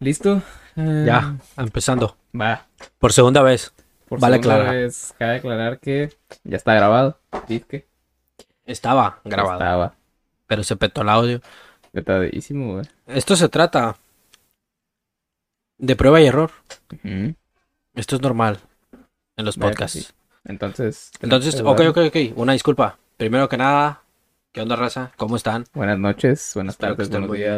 ¿Listo? Eh, Ya, empezando. Va. Por segunda vez. Por Vale segunda aclarar. vez, cabe aclarar que ya está grabado. Que Estaba grabado, Estaba pero se petó el audio. petadísimo, güey. Esto se trata de prueba y error. Esto es normal en los podcasts. sí. Entonces. Entonces, ok, ok, ok. Una disculpa. Primero que nada, ¿qué onda, raza? ¿Cómo están? Buenas noches, buenas Espero tardes, buenos bien.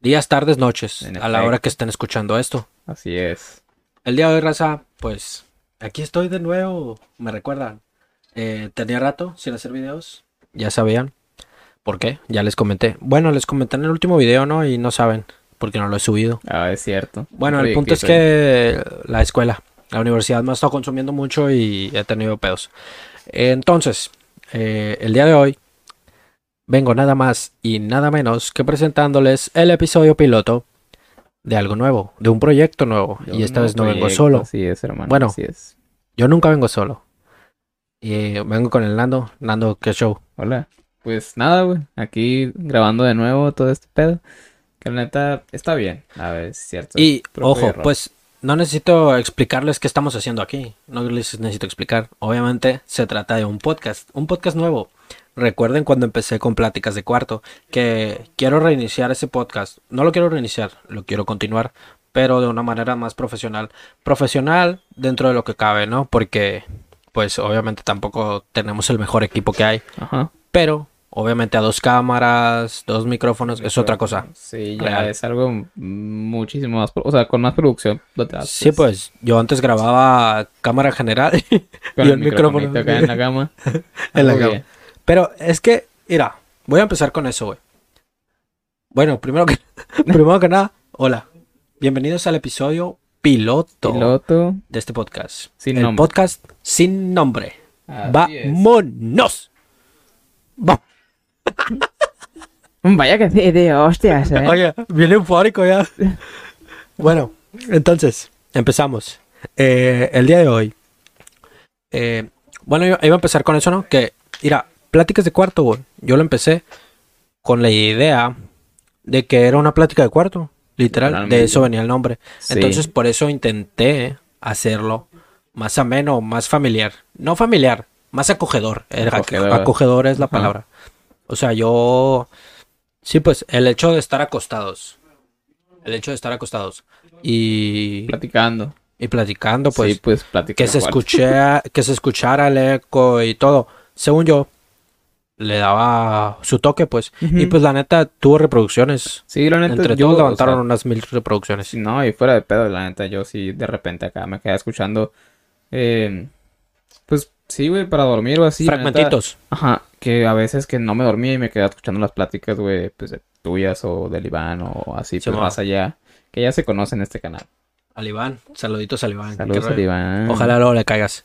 Días. Tardes, noches. En A la hora que estén escuchando esto. Así es. El día de hoy, raza, pues aquí estoy de nuevo. Me recuerdan. Eh, tenía rato sin hacer videos. Ya sabían. ¿Por qué? Ya les comenté. Bueno, les comenté en el último video, ¿no? Y no saben porque no lo he subido. Ah, es cierto. Bueno, el punto es soy- que la escuela, la universidad me ha estado consumiendo mucho y he tenido pedos. Entonces, eh, el día de hoy vengo nada más y nada menos que presentándoles el episodio piloto de algo nuevo, de un proyecto nuevo. Yo Y esta vez no vengo solo. Así es, hermano. Bueno. Así es. Yo nunca vengo solo. Y vengo con el Nando. Nando, ¿qué show? Hola. Pues nada, güey. Aquí grabando de nuevo todo este pedo. Que la neta está bien. A ver, es cierto. Y ojo, error. pues no necesito explicarles qué estamos haciendo aquí. No les necesito explicar. Obviamente se trata de un podcast, un podcast nuevo. Recuerden cuando empecé con Pláticas de Cuarto que quiero reiniciar ese podcast. No lo quiero reiniciar, lo quiero continuar, pero de una manera más profesional. Profesional dentro de lo que cabe, ¿no? Porque pues obviamente tampoco tenemos el mejor equipo que hay, Ajá. pero obviamente a dos cámaras, dos micrófonos es otra cosa. Sí, ya Real. es algo muchísimo más, o sea, con más producción. Sí, pues yo antes grababa cámara general con y el el micrófono acá en la cama. en la cama. Pero es que, mira, voy a empezar con eso, güey. Bueno, primero que, primero que nada, hola. Bienvenidos al episodio piloto, Piloto. de este podcast. Sin el nombre. podcast sin nombre. Así. ¡Vámonos! Va. Vaya que sí, tío, hostias, eh. Oye, viene eufórico ya. bueno, entonces, empezamos. Eh, el día de hoy. eh, bueno, yo iba a empezar con eso, ¿no? Que, mira, pláticas de cuarto, güey. Yo lo empecé con la idea de que era una plática de cuarto. Literal, de eso venía el nombre. Sí. Entonces, por eso intenté hacerlo más ameno, más familiar. No familiar, más acogedor. Acogedor. acogedor es la Ajá. palabra. O sea, yo... Sí, pues el hecho de estar acostados. El hecho de estar acostados. Y, platicando. y platicando, pues, sí, pues platicando. que se escuchara, que se escuchara el eco y todo. Según yo, le daba su toque, pues. Y pues la neta tuvo reproducciones. Sí, la neta, Entre yo, todos o levantaron sea, unas mil reproducciones. no, y fuera de pedo, la neta, yo sí, de repente acá me quedé escuchando. eh, pues sí, güey, para dormir o así. neta, Fragmentitos. Ajá, que a veces que no me dormía y me quedaba escuchando las pláticas, güey, pues de tuyas o del Iván o así, Sí, pues más allá, que ya se conoce en este canal. Al Iván. Saluditos al Iván. Saludos al. Iván. Ojalá luego le caigas.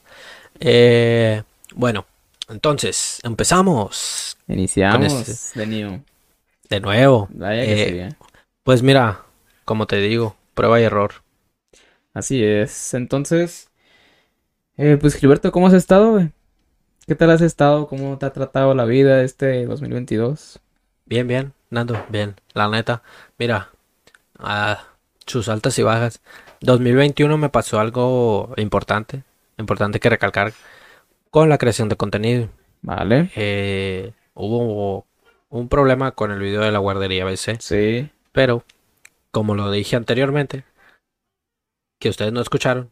Eh, bueno, entonces, empezamos Iniciamos este- de new. de nuevo. Eh, eh. Pues mira, como te digo, prueba y error. Así es. Entonces, eh, pues Gilberto, ¿cómo has estado? ¿Qué tal has estado? ¿Cómo te ha tratado la vida este 2022? Bien, bien, Nando, bien. La neta, mira, ah, sus altas y bajas. 2021 me pasó algo importante, importante que recalcar con la creación de contenido. Vale. Eh, hubo un problema con el video de la guardería BC, Sí. pero como lo dije anteriormente, que ustedes no escucharon,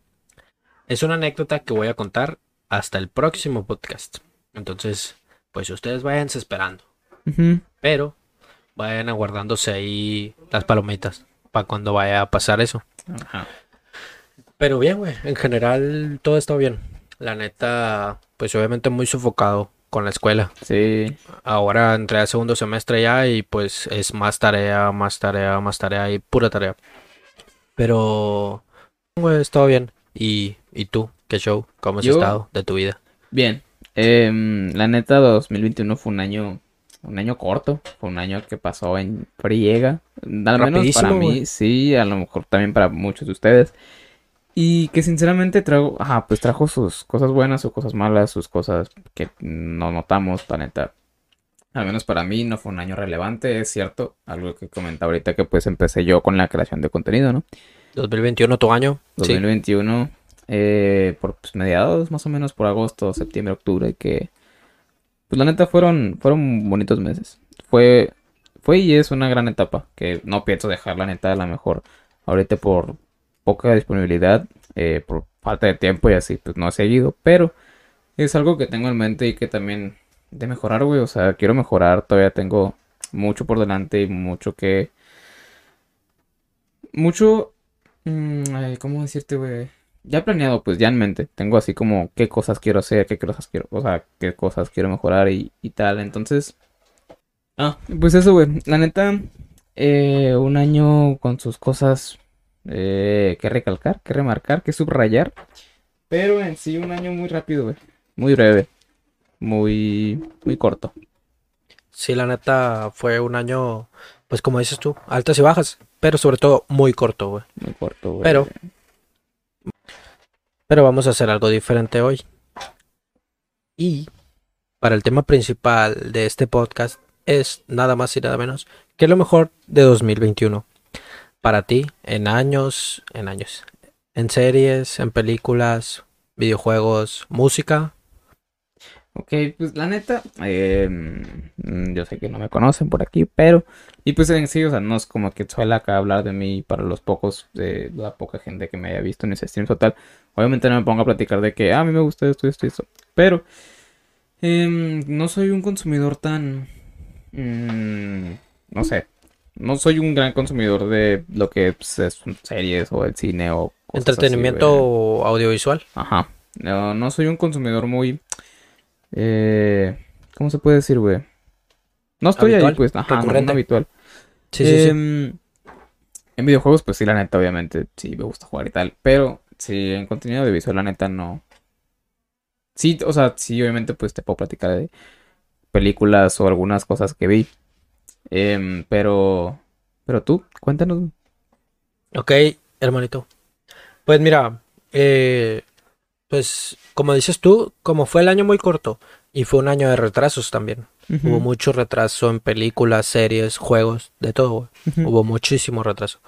es una anécdota que voy a contar hasta el próximo podcast. Entonces, pues ustedes váyanse esperando. Pero vayan aguardándose ahí las palomitas para cuando vaya a pasar eso. Ajá. Pero bien, güey, en general todo está bien. La neta, pues obviamente muy sofocado con la escuela. Sí. Ahora entré al segundo semestre ya y pues es más tarea, más tarea, más tarea y pura tarea. Pero, güey, todo bien. ¿Y, y tú? ¿Qué show? ¿Cómo has Yo- estado de tu vida? Bien. Em, la neta, 2021 fue un año, un año corto. Fue un año que pasó en friega. Al menos para mí, sí. A lo mejor también para muchos de ustedes. Y que sinceramente trajo, ajá, pues trajo sus cosas buenas, sus cosas malas, sus cosas que no notamos, la neta. al menos para mí, no fue un año relevante, es cierto. Algo que comentaba ahorita que pues empecé yo con la creación de contenido, ¿no? 2021, tu año. Sí. 2021, eh, por pues, mediados, más o menos por agosto, septiembre, octubre, que pues la neta fueron, fueron bonitos meses. Fue, fue y es una gran etapa que no pienso dejar la neta a la mejor ahorita por poca disponibilidad, eh, por falta de tiempo y así, pues no he seguido, pero es algo que tengo en mente y que también de mejorar, güey, o sea, quiero mejorar, todavía tengo mucho por delante y mucho que... Mucho... mm, ay, ¿Cómo decirte, güey? Ya planeado, pues ya en mente. Tengo así como qué cosas quiero hacer, qué cosas quiero, o sea, qué cosas quiero mejorar y, y tal. Entonces, ah, pues eso, güey. La neta, eh, un año con sus cosas eh, que recalcar, que remarcar, que subrayar. Pero en sí, un año muy rápido, güey. Muy breve. Muy, muy corto. Sí, la neta fue un año, pues como dices tú, altas y bajas, pero sobre todo muy corto, güey. Muy corto, güey. Pero, pero vamos a hacer algo diferente hoy. Y para el tema principal de este podcast es nada más y nada menos que lo mejor de 2021. Para ti, en años, en años, en series, en películas, videojuegos, música. Ok, pues la neta, eh, mm, yo sé que no me conocen por aquí, pero, y pues en sí, o sea, no es como que suele acá hablar de mí para los pocos, de la poca gente que me haya visto en ese stream total. Obviamente no me pongo a platicar de que, ah, a mí me gusta esto, esto y esto, pero em, no soy un consumidor tan, mm, no sé, no soy un gran consumidor de lo que pues, es series o el cine o cosas así, Entretenimiento güey. audiovisual. Ajá. No, no soy un consumidor muy. Eh, ¿Cómo se puede decir, güey? No estoy ahí, pues. Ajá, no, no habitual. Sí, sí, sí. Em, En videojuegos, pues sí, la neta, obviamente, sí me gusta jugar y tal. Pero, sí, en contenido audiovisual, la neta, no. Sí, o sea, sí, obviamente, pues te puedo platicar de películas o algunas cosas que vi. Em, pero. Pero tú, cuéntanos. Ok, hermanito. Pues mira, eh, pues como dices tú, como fue el año muy corto y fue un año de retrasos también. Hubo mucho retraso en películas, series, juegos, de todo. Hubo muchísimo retraso.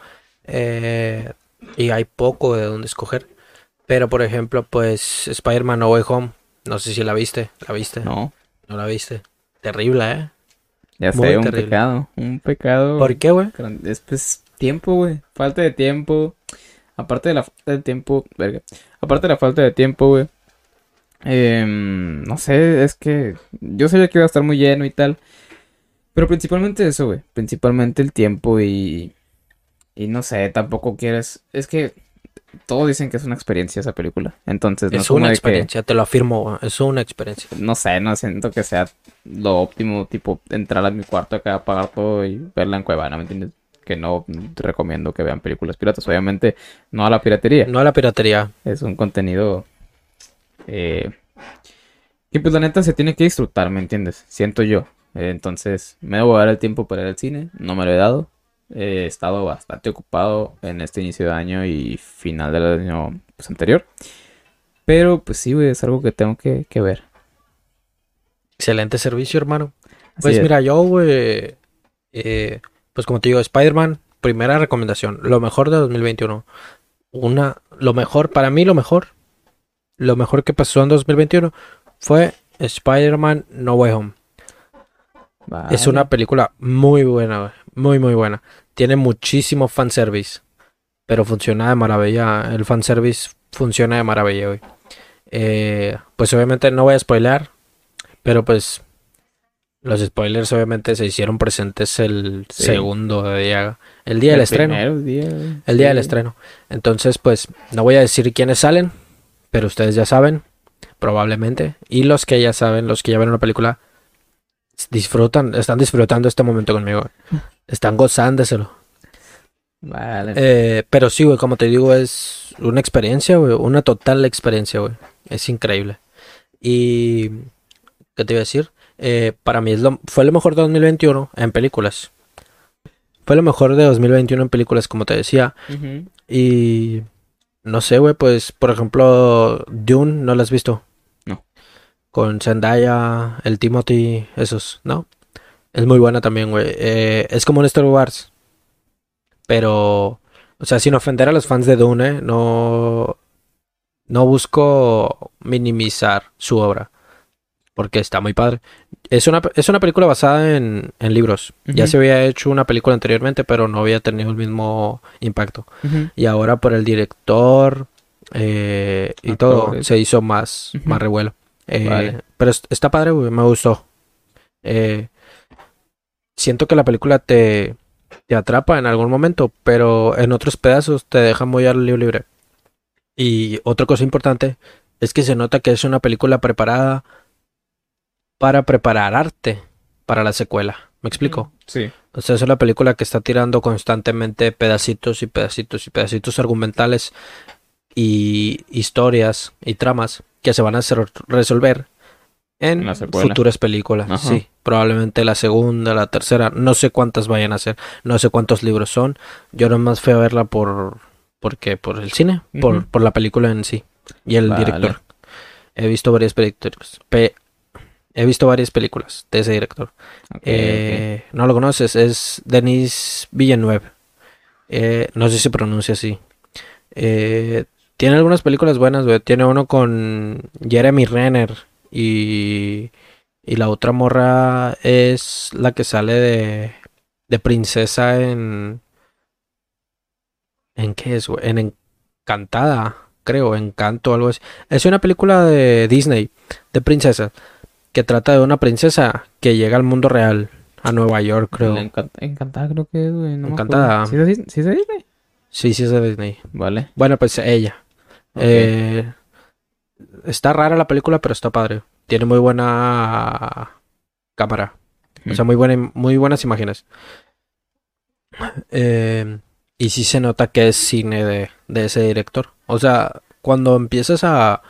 Eh, y hay poco de dónde escoger. Pero por ejemplo, pues Spider-Man No Way Home. No sé si la viste. ¿La viste? No, No la viste. Terrible, ¿eh? Ya Muy sé, un terrible. pecado. Un pecado. ¿Por qué, güey? Es pues tiempo, güey. Falta de tiempo. Aparte de la falta de tiempo, verga. Aparte de la falta de tiempo, güey. em, no sé, es que yo sabía que iba a estar muy lleno y tal. Pero principalmente eso, güey. Principalmente el tiempo y. Y no sé, tampoco quieres. Es que todos dicen que es una experiencia esa película. Entonces no Es una de que. experiencia, te lo afirmo, Es una experiencia. No sé, no siento que sea lo óptimo, tipo, entrar a mi cuarto acá, apagar todo y verla en Cuevana, ¿me entiendes? Que no recomiendo que vean películas piratas. Obviamente, no a la piratería. No a la piratería. Es un contenido eh, que, pues, la neta se tiene que disfrutar, ¿me entiendes? Siento yo. Entonces, me debo dar el tiempo para ir al cine. No me lo he dado. He estado bastante ocupado en este inicio de año y final del año pues, anterior. Pero, pues sí, güey, es algo que tengo que, que ver. Excelente servicio, hermano. Así Pues es. mira, yo, güey, eh, pues como te digo, Spider-Man, primera recomendación, lo mejor de 2021. Una, lo mejor, para mí lo mejor, lo mejor que pasó en 2021 fue Spider-Man No Way Home. Es una película muy buena, güey, muy, muy buena. Tiene muchísimo fanservice, pero funciona de maravilla. El fanservice funciona de maravilla, güey. Eh, pues obviamente no voy a spoilear, pero pues los spoilers obviamente se hicieron presentes el Sí. segundo día, el día del El estreno, primer día, el día del estreno. Entonces, pues no voy a decir quiénes salen, pero ustedes ya saben, probablemente. Y los que ya saben, los que ya ven la película, disfrutan, están disfrutando este momento conmigo. Están gozándoselo. Vale. Eh, pero sí, güey, como te digo, es una experiencia, güey, una total experiencia, güey. Es increíble. Y, ¿qué te iba a decir? Eh, para mí es lo, fue lo mejor de 2021 en películas. Fue lo mejor de 2021 en películas, como te decía. Y, no sé, güey, pues, por ejemplo, Dune, ¿no la has visto? Con Zendaya, el Timothy, esos, ¿no? Es muy buena también, güey. Eh, es como un Star Wars. Pero, o sea, sin ofender a los fans de Dune, no, no busco minimizar su obra. Porque está muy padre. Es una, es una película basada en, en libros. Ya se había hecho una película anteriormente, pero no había tenido el mismo impacto. Y ahora por el director eh, y todo se hizo más, más revuelo. Eh, Vale. Pero es- está padre, güey, me gustó. Eh, siento que la película te, te atrapa en algún momento, pero en otros pedazos te deja muy al lío libre. Y otra cosa importante es que se nota que es una película preparada para prepararte para la secuela. ¿Me explico? Sí. O sea, es una película que está tirando constantemente pedacitos y pedacitos y pedacitos argumentales y historias y tramas que se van a hacer- resolver en futuras películas. Ajá. Sí, probablemente la segunda, la tercera, no sé cuántas vayan a ser, no sé cuántos libros son. Yo nomás fui a verla por porque por el cine, por, por la película en sí y el Vale. director. He visto varias películas. Pe- he visto varias películas de ese director. Eh, No lo conoces, es Denis Villeneuve. Eh, no sé si se pronuncia así. Eh, tiene algunas películas buenas, güey. Tiene uno con Jeremy Renner y, y la otra morra es la que sale de, de princesa en... ¿En qué es, güey? En Encantada, creo, Encanto o algo así. Es una película de Disney, de princesa, que trata de una princesa que llega al mundo real, a Nueva York, creo. La Encan- Encantada creo que es, güey. No Encantada. acuerdo. ¿Sí es de Dis- sí es de Disney? Sí, sí es de Disney. Vale. Bueno, pues ella. Eh, está rara la película, pero está padre. Tiene muy buena cámara. O sea, muy, buena, muy buenas imágenes. Eh, y sí se nota que es cine de, de ese director. O sea, cuando empiezas a...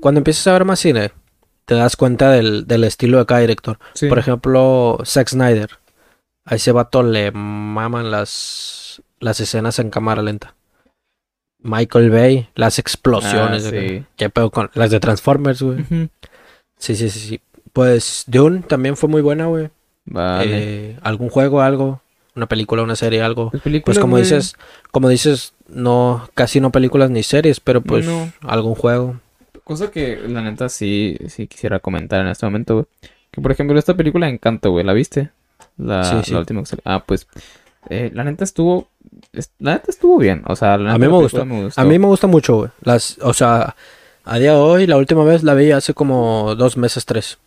Cuando empiezas a ver más cine, te das cuenta del, del estilo de cada director. Sí. Por ejemplo, Zack Snyder. A ese vato le maman las, las escenas en cámara lenta. Michael Bay, las explosiones. Ah, sí. ¿Qué pedo con las de Transformers, güey? Sí, sí, sí, sí. Pues Dune también fue muy buena, güey. Vale. Eh, algún juego, algo, una película, una serie, algo. Pues, película, Pues como dices, como dices, no, casi no películas ni series, pero pues No. algún juego. Cosa que la neta sí, sí quisiera comentar en este momento, güey. Que por ejemplo, esta película Encanto, güey, ¿la viste? La, Sí, sí. la última que salió. Ah, pues. Eh, la neta estuvo. es- La neta estuvo bien. O sea, la A neta mí la me película gustó. me gustó. A mí me gusta mucho, güey. Las, o sea, a día de hoy, la última vez la vi hace como dos meses, tres.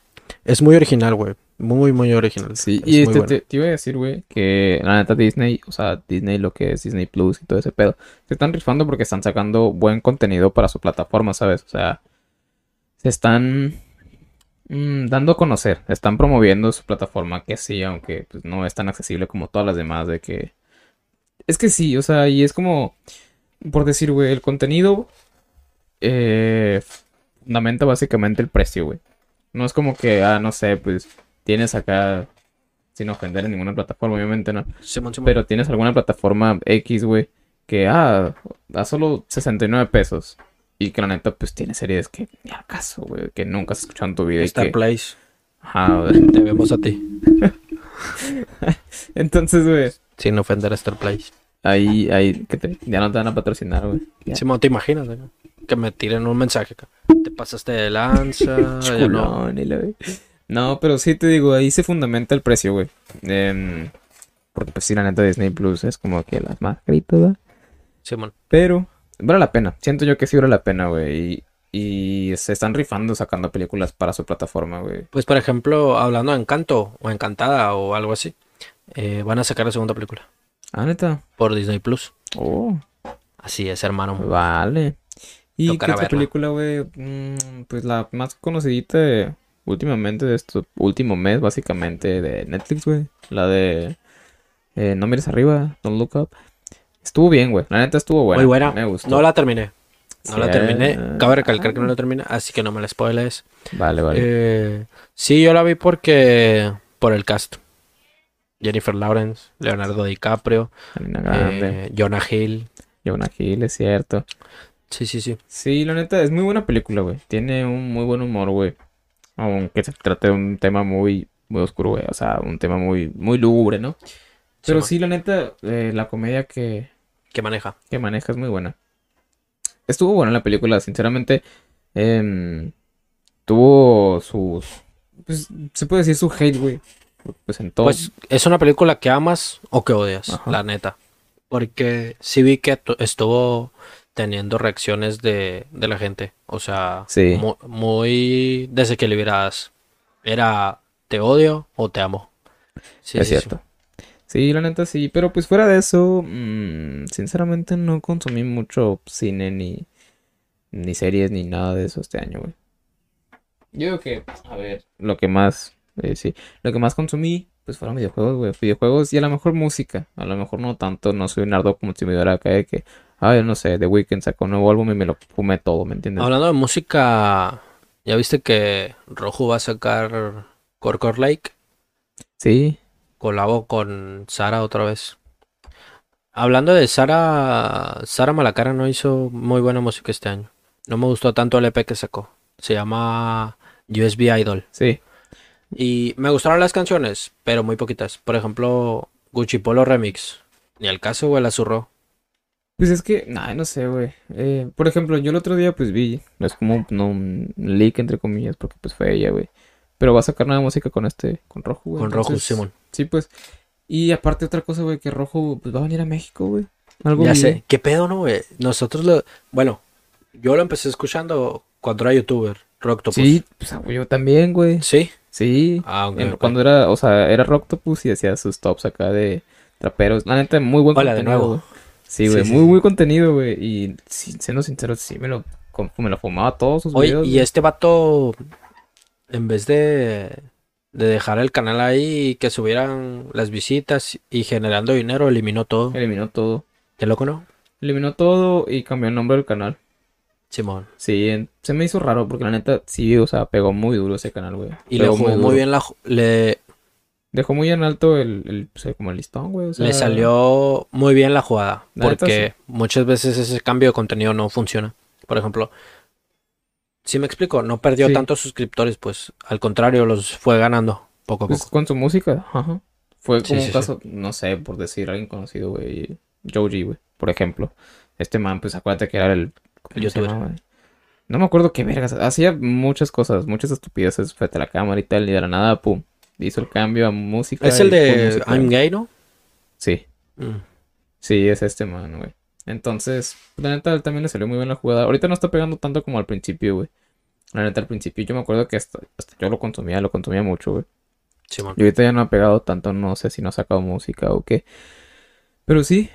Es muy original, güey. Muy, muy original. Sí, Es y este, te, te iba a decir, güey, que la neta Disney, o sea, Disney lo que es Disney Plus y todo ese pedo, se están rifando porque están sacando buen contenido para su plataforma, ¿sabes? O sea, se están mm, dando a conocer, están promoviendo su plataforma, que sí, aunque pues, no es tan accesible como todas las demás, de que... Es que sí, o sea, y es como, por decir, güey, el contenido eh, fundamenta básicamente el precio, güey. No es como que, ah, no sé, pues tienes acá, sin ofender en ninguna plataforma, obviamente, ¿no? Simón, Simón. Pero tienes alguna plataforma X, güey, que, ah, da solo 69 pesos. Y que la neta, pues tiene series que, ni al caso, güey, que nunca has escuchado en tu vida. y Star que, Place. ajá, güey. Te vemos a ti. Entonces, güey, Sin ofender a Star Place. ahí, ahí, que te- ya no te van a patrocinar, güey. Simón, ¿te imaginas? güey? Que me tiren un mensaje acá. Te pasaste de lanza. ya no. La No, pero sí te digo, ahí se fundamenta el precio, güey. Em, porque pues sí, la neta Disney Plus es como que la más carita, ¿verdad? Simón. Pero vale la pena. Siento yo que sí vale la pena, güey. Y, y se están rifando sacando películas para su plataforma, güey. Pues por ejemplo, hablando de Encanto o Encantada o algo así, eh, van a sacar la segunda película Ah, neta. por Disney Plus. Oh, Así es, hermano. vale. ¿Y qué otra película, güey? Mm, pues la más conocidita de- últimamente de este último mes, básicamente, de Netflix, güey. La de eh, No mires arriba, Don't Look Up. Estuvo bien, güey. La neta estuvo buena. Muy buena. Me gustó. No la terminé. No la terminé. Cabe recalcar que no la terminé, así que no me la spoiles. Vale, vale. Eh, sí, yo la vi porque por el cast. Jennifer Lawrence, Leonardo DiCaprio, eh, Jonah Hill. Jonah Hill, es cierto. Sí, sí, sí. Sí, la neta, es muy buena película, güey. Tiene un muy buen humor, güey. Aunque se trate de un tema muy muy oscuro, güey. O sea, un tema muy, muy lúgubre, ¿no? Pero sí, la neta, eh, la comedia que, ¿Qué maneja? que maneja es muy buena. Estuvo buena la película, sinceramente. em, tuvo sus. Pues se puede decir su hate, güey. Pues en todo. Pues es una película que amas o que odias, Ajá. la neta. Porque sí vi que tu- estuvo teniendo reacciones de, de la gente. O sea, Sí. mu- muy, desequilibradas. Era te odio o te amo. Sí, es sí. cierto. Sí, la neta sí. Pero pues fuera de eso, mm, sinceramente no consumí mucho cine ni, ni series ni nada de eso este año, güey. Yo digo que, a ver, lo que más, eh, sí, lo que más consumí, pues fueron videojuegos, güey. Videojuegos y a lo mejor música. A lo mejor no tanto, no soy un ardo consumidor acá de que, ay, no sé, The Weeknd sacó un nuevo álbum y me lo fumé todo, ¿me entiendes? Hablando de música, ¿ya viste que Rojo va a sacar Corcor Lake? Sí, Colabo con Sara otra vez. Hablando de Sara, Sara Malacara no hizo muy buena música este año. No me gustó tanto el EP que sacó. Se llama USB Idol. sí. Y me gustaron las canciones, pero muy poquitas. Por ejemplo, Gucci Polo Remix. Ni al caso, güey, la zurró. Pues es que, nah, no sé, güey. Eh, por ejemplo, yo el otro día pues vi, no es como no, un leak entre comillas, porque pues fue ella, güey. Pero va a sacar nueva música con este, con Rojo, güey. Con Rojo, Simón. Sí, pues. Y aparte otra cosa, güey, que Rojo pues va a venir a México, güey. Algo Ya sé. ¿Qué pedo, no, güey? Nosotros lo... Bueno, yo lo empecé escuchando cuando era youtuber. Rocktopus. Sí, pues ah, yo también, güey. ¿Sí? Sí. Ah, ok, En- ok. Cuando era, o sea, era Rocktopus y hacía sus tops acá de traperos. La neta, muy buen Hola de contenido, nuevo. güey. Sí, güey, Sí, muy, sí. muy contenido, güey. Y siendo sincero, sí me lo, me lo fumaba todos sus Oye, videos. y este vato, en vez de, de dejar el canal ahí y que subieran las visitas y generando dinero, eliminó todo. Eliminó todo. Qué loco, ¿no? Eliminó todo y cambió el nombre del canal. Simón. Sí, en- se me hizo raro porque la neta sí, o sea, pegó muy duro ese canal, güey. Y le Pegó jugó muy duro. bien la... ju- Le, Dejó muy en alto el, el pues, como el listón, güey. o sea, le salió muy bien la jugada. La neta, Porque muchas veces ese cambio de contenido no funciona. Por ejemplo, si me explico, no perdió Sí. tantos suscriptores, pues al contrario, los fue ganando poco a Pues poco. con su música, ajá. Fue Sí, como sí, un sí. caso, no sé, por decir alguien conocido, güey. Joji, güey, por ejemplo. Este man, pues acuérdate que era el. ¿cómo El youtuber. llama? No me acuerdo qué vergas. Hacía muchas cosas, muchas estupideces frente a la cámara y tal. Y de la nada, pum. Hizo el cambio a música. Es el de música. I'm gay, ¿no? Sí. Mm. Sí, es este man, güey. Entonces, la neta también le salió muy bien la jugada. Ahorita no está pegando tanto como al principio, güey. La neta, al principio yo me acuerdo que hasta, hasta yo lo consumía, lo consumía mucho, güey. Simón. Y ahorita ya no ha pegado tanto, no sé si no ha sacado música o qué. Pero sí.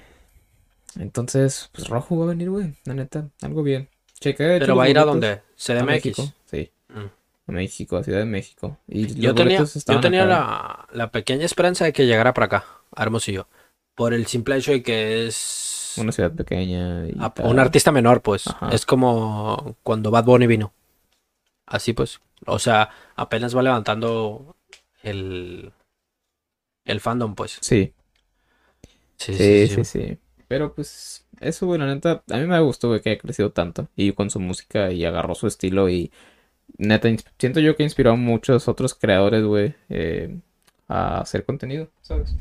Entonces, pues Rojo va a venir, güey. La neta, algo bien. Hecho, Pero va a ir a dónde? CDMX. México, sí. Mm. A México, a Ciudad de México. Y Yo tenía, yo tenía la, la pequeña esperanza de que llegara para acá, a Hermosillo. Por el simple hecho de que es Una ciudad pequeña y a- tal. un artista menor, pues. Ajá. Es como cuando Bad Bunny vino. Así pues. O sea, apenas va levantando el, el fandom, pues. Sí, Sí, sí, sí, sí. Pero pues, eso, güey, la neta, a mí me gustó, güey, que haya crecido tanto. Y con su música y agarró su estilo y neta, siento yo que inspiró a muchos otros creadores, güey, eh, a hacer contenido, ¿sabes?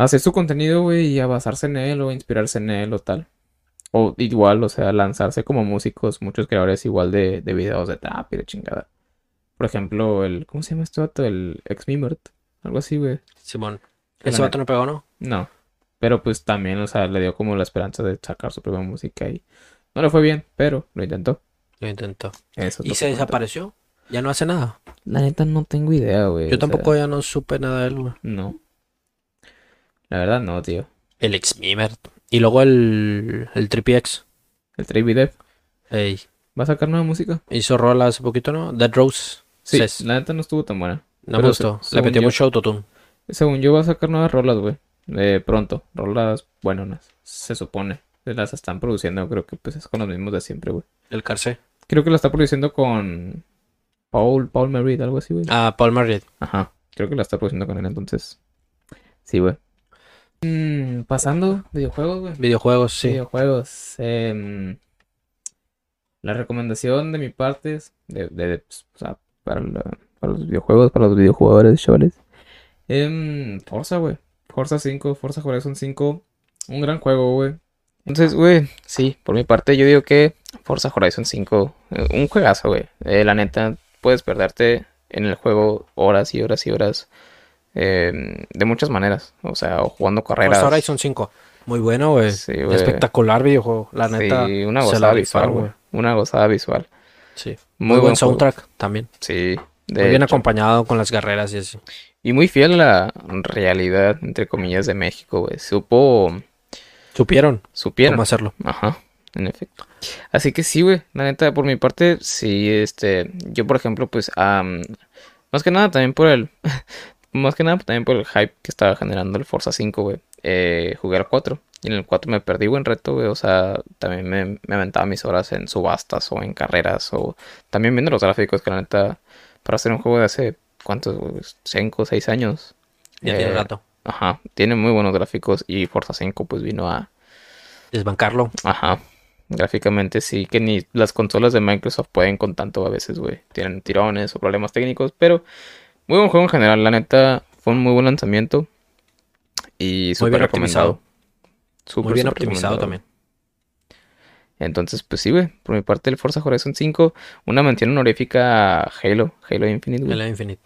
Hacer su contenido, güey, y a basarse en él o inspirarse en él o tal. O igual, o sea, lanzarse como músicos, muchos creadores igual de, de videos de trap y de chingada. Por ejemplo, el, ¿cómo se llama este vato? El ex Mimert, algo así, güey. Simón. Ese vato no pegó, ¿no? No. Pero pues también, o sea, le dio como la esperanza de sacar su propia música y no le fue bien, pero lo intentó. Lo intentó. Eso Y se desapareció. Ya no hace nada. La neta no tengo idea, güey. Yo tampoco sea, ya no supe nada de él, güey. no. La verdad no, tío. El ex Mimer. Y luego el, el Trippy X. El Dev Ey, va a sacar nueva música. hizo rola hace poquito, ¿no? Dead Rose. Sí, la neta no estuvo tan buena. No me gustó. se- Le yo- mucho autotune. Según yo va a sacar nuevas rolas, güey. Eh, pronto. Rolas buenas. Se supone. Se las están produciendo, creo que pues es con los mismos de siempre, güey. El Carcé. Creo que la está produciendo con Paul, Paul Merritt, algo así, güey. Ah, Paul Marriott. Ajá, creo que la está produciendo con él, entonces. Sí, güey. Mm, pasando, videojuegos, güey. Videojuegos, sí. Videojuegos. em, la recomendación de mi parte es, de, de- pues, o sea, para la para los videojuegos, para los videojugadores, chavales. Em, Forza, güey. Forza 5, Forza Horizon 5. Un gran juego, güey. Entonces, güey, sí, por mi parte yo digo que Forza Horizon 5, eh, un juegazo, güey. Eh, la neta, puedes perderte en el juego horas y horas y horas em, de muchas maneras. O sea, o jugando carreras. Forza Horizon 5. Muy bueno, güey. Sí. Espectacular videojuego. La neta. Sí, una gozada visual, güey. Una gozada visual. Sí. Muy Muy, buen buen juego. soundtrack también. Sí, de Muy bien hecho. acompañado con las guerreras y así. Y muy fiel a la realidad, entre comillas, de México, güey. Supo, Supieron supieron. cómo hacerlo. Ajá, en efecto. Así que sí, güey. La neta, por mi parte, sí, este, yo por ejemplo, pues, más que nada también por el, más que nada también por el hype que estaba generando el Forza 5, güey. Eh, jugué al 4 y en el 4 me perdí buen reto, güey. O sea, también me, me aventaba mis horas en subastas o en carreras o también viendo los gráficos que la neta, para hacer un juego de hace, ¿cuántos? 5 o 6 años. Ya tiene eh, rato. Ajá, tiene muy buenos gráficos y Forza 5 pues vino a, Desbancarlo. Ajá. Gráficamente sí, que ni las consolas de Microsoft pueden con tanto a veces, güey. Tienen tirones o problemas técnicos, pero muy buen juego en general. La neta, fue un muy buen lanzamiento y súper recomendado. Muy bien optimizado también. Entonces, pues sí, güey. Por mi parte, el Forza Horizon 5, una mención honorífica a Halo, Halo Infinite, güey. El Infinite.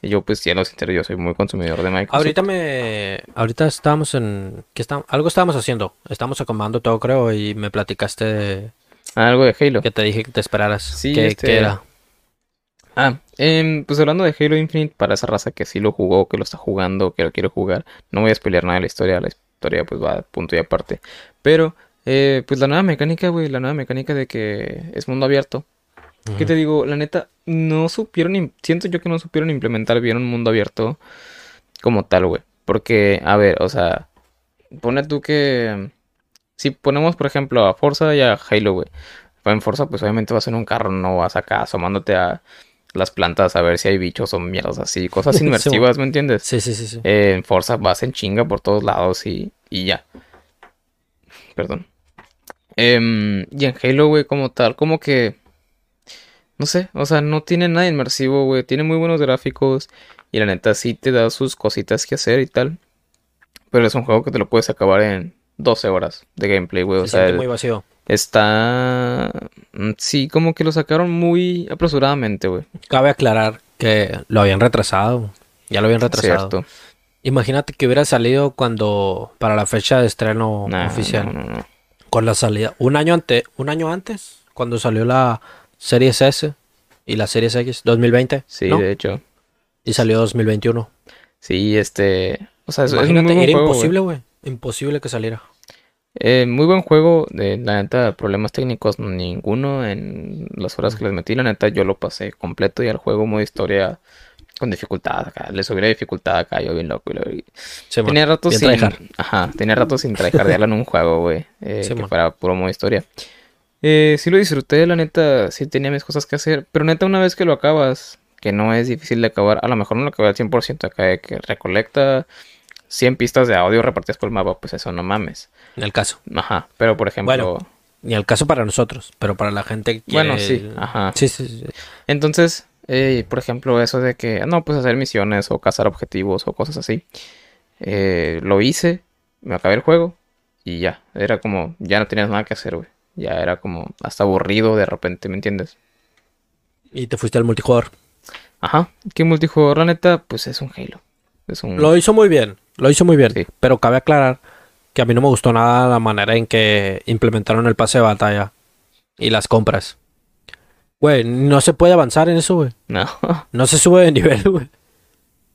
Y yo, pues, siendo sincero, yo soy muy consumidor de Microsoft. Ahorita me. Ahorita estábamos en. ¿qué está- Algo estábamos haciendo. Estábamos acomodando todo, creo, y me platicaste de- Algo de Halo. que te dije que te esperaras. Sí, ¿Qué, este- qué era? Ah, em, pues hablando de Halo Infinite, para esa raza que sí lo jugó, que lo está jugando, que lo quiere jugar, no voy a spoilear nada de la historia, la historia pues va a punto y aparte. Pero, eh, pues la nueva mecánica, güey, la nueva mecánica de que es mundo abierto. ¿Qué te digo? La neta, no supieron, siento yo que no supieron implementar bien un mundo abierto como tal, güey. Porque, a ver, o sea, pone tú que... Si ponemos, por ejemplo, a Forza y a Halo, güey. En Forza, pues obviamente vas en un carro, no vas acá asomándote a las plantas a ver si hay bichos o mierdas así. Cosas inmersivas, ¿me entiendes? Sí, sí, sí, sí. Eh, en Forza vas en chinga por todos lados y, y ya. Perdón. Em, y en Halo, güey, como tal, como que... No sé, o sea, no tiene nada inmersivo, güey. Tiene muy buenos gráficos. Y la neta sí te da sus cositas que hacer y tal. Pero es un juego que te lo puedes acabar en 12 horas de gameplay, güey. O sea, el- muy vacío. Está... mm, Sí, como que lo sacaron muy apresuradamente, güey. Cabe aclarar que lo habían retrasado. Ya lo habían retrasado. Cierto. Imagínate que hubiera salido cuando. Para la fecha de estreno Nah, oficial. no, no, no. Con la salida. Un año antes. Un año antes. Cuando salió la Series S y la Series X. 2020. Sí, de hecho. Y salió 2021. Sí, este... O sea, es, es Imagínate, muy buen era juego, imposible, güey. Imposible que saliera. Eh, muy buen juego, de la neta, problemas técnicos ninguno en las horas que les metí, la neta, yo lo pasé completo y al juego modo historia con dificultad acá, le subí la dificultad acá, yo bien loco. y Sí. Tenía rato sin, tryhard. ajá, tenía rato sin tryhardearlo en un juego, güey, eh, Sí, que fuera puro modo historia. Eh, sí lo disfruté, la neta, sí tenía mis cosas que hacer, pero neta, una vez que lo acabas, que no es difícil de acabar, a lo mejor no lo acabé al 100% acá, de que recolecta 100 pistas de audio repartidas por el mapa, pues eso no mames. En el caso. Ajá, pero por ejemplo, Bueno, Ni el caso para nosotros, pero para la gente que Bueno, sí, ajá. Sí, sí, sí. entonces, eh, por ejemplo, eso de que, no, pues hacer misiones o cazar objetivos o cosas así, eh, lo hice, me acabé el juego y ya, era como, ya no tenías nada que hacer, güey, ya era como hasta aburrido de repente, ¿me entiendes? Y te fuiste al multijugador. Ajá, ¿qué multijugador? La neta, pues es un Halo, es un... Lo hizo muy bien, lo hizo muy bien. Sí. Pero cabe aclarar que a mí no me gustó nada la manera en que implementaron el pase de batalla y las compras. Güey, no se puede avanzar en eso, güey. No, No se sube de nivel, güey.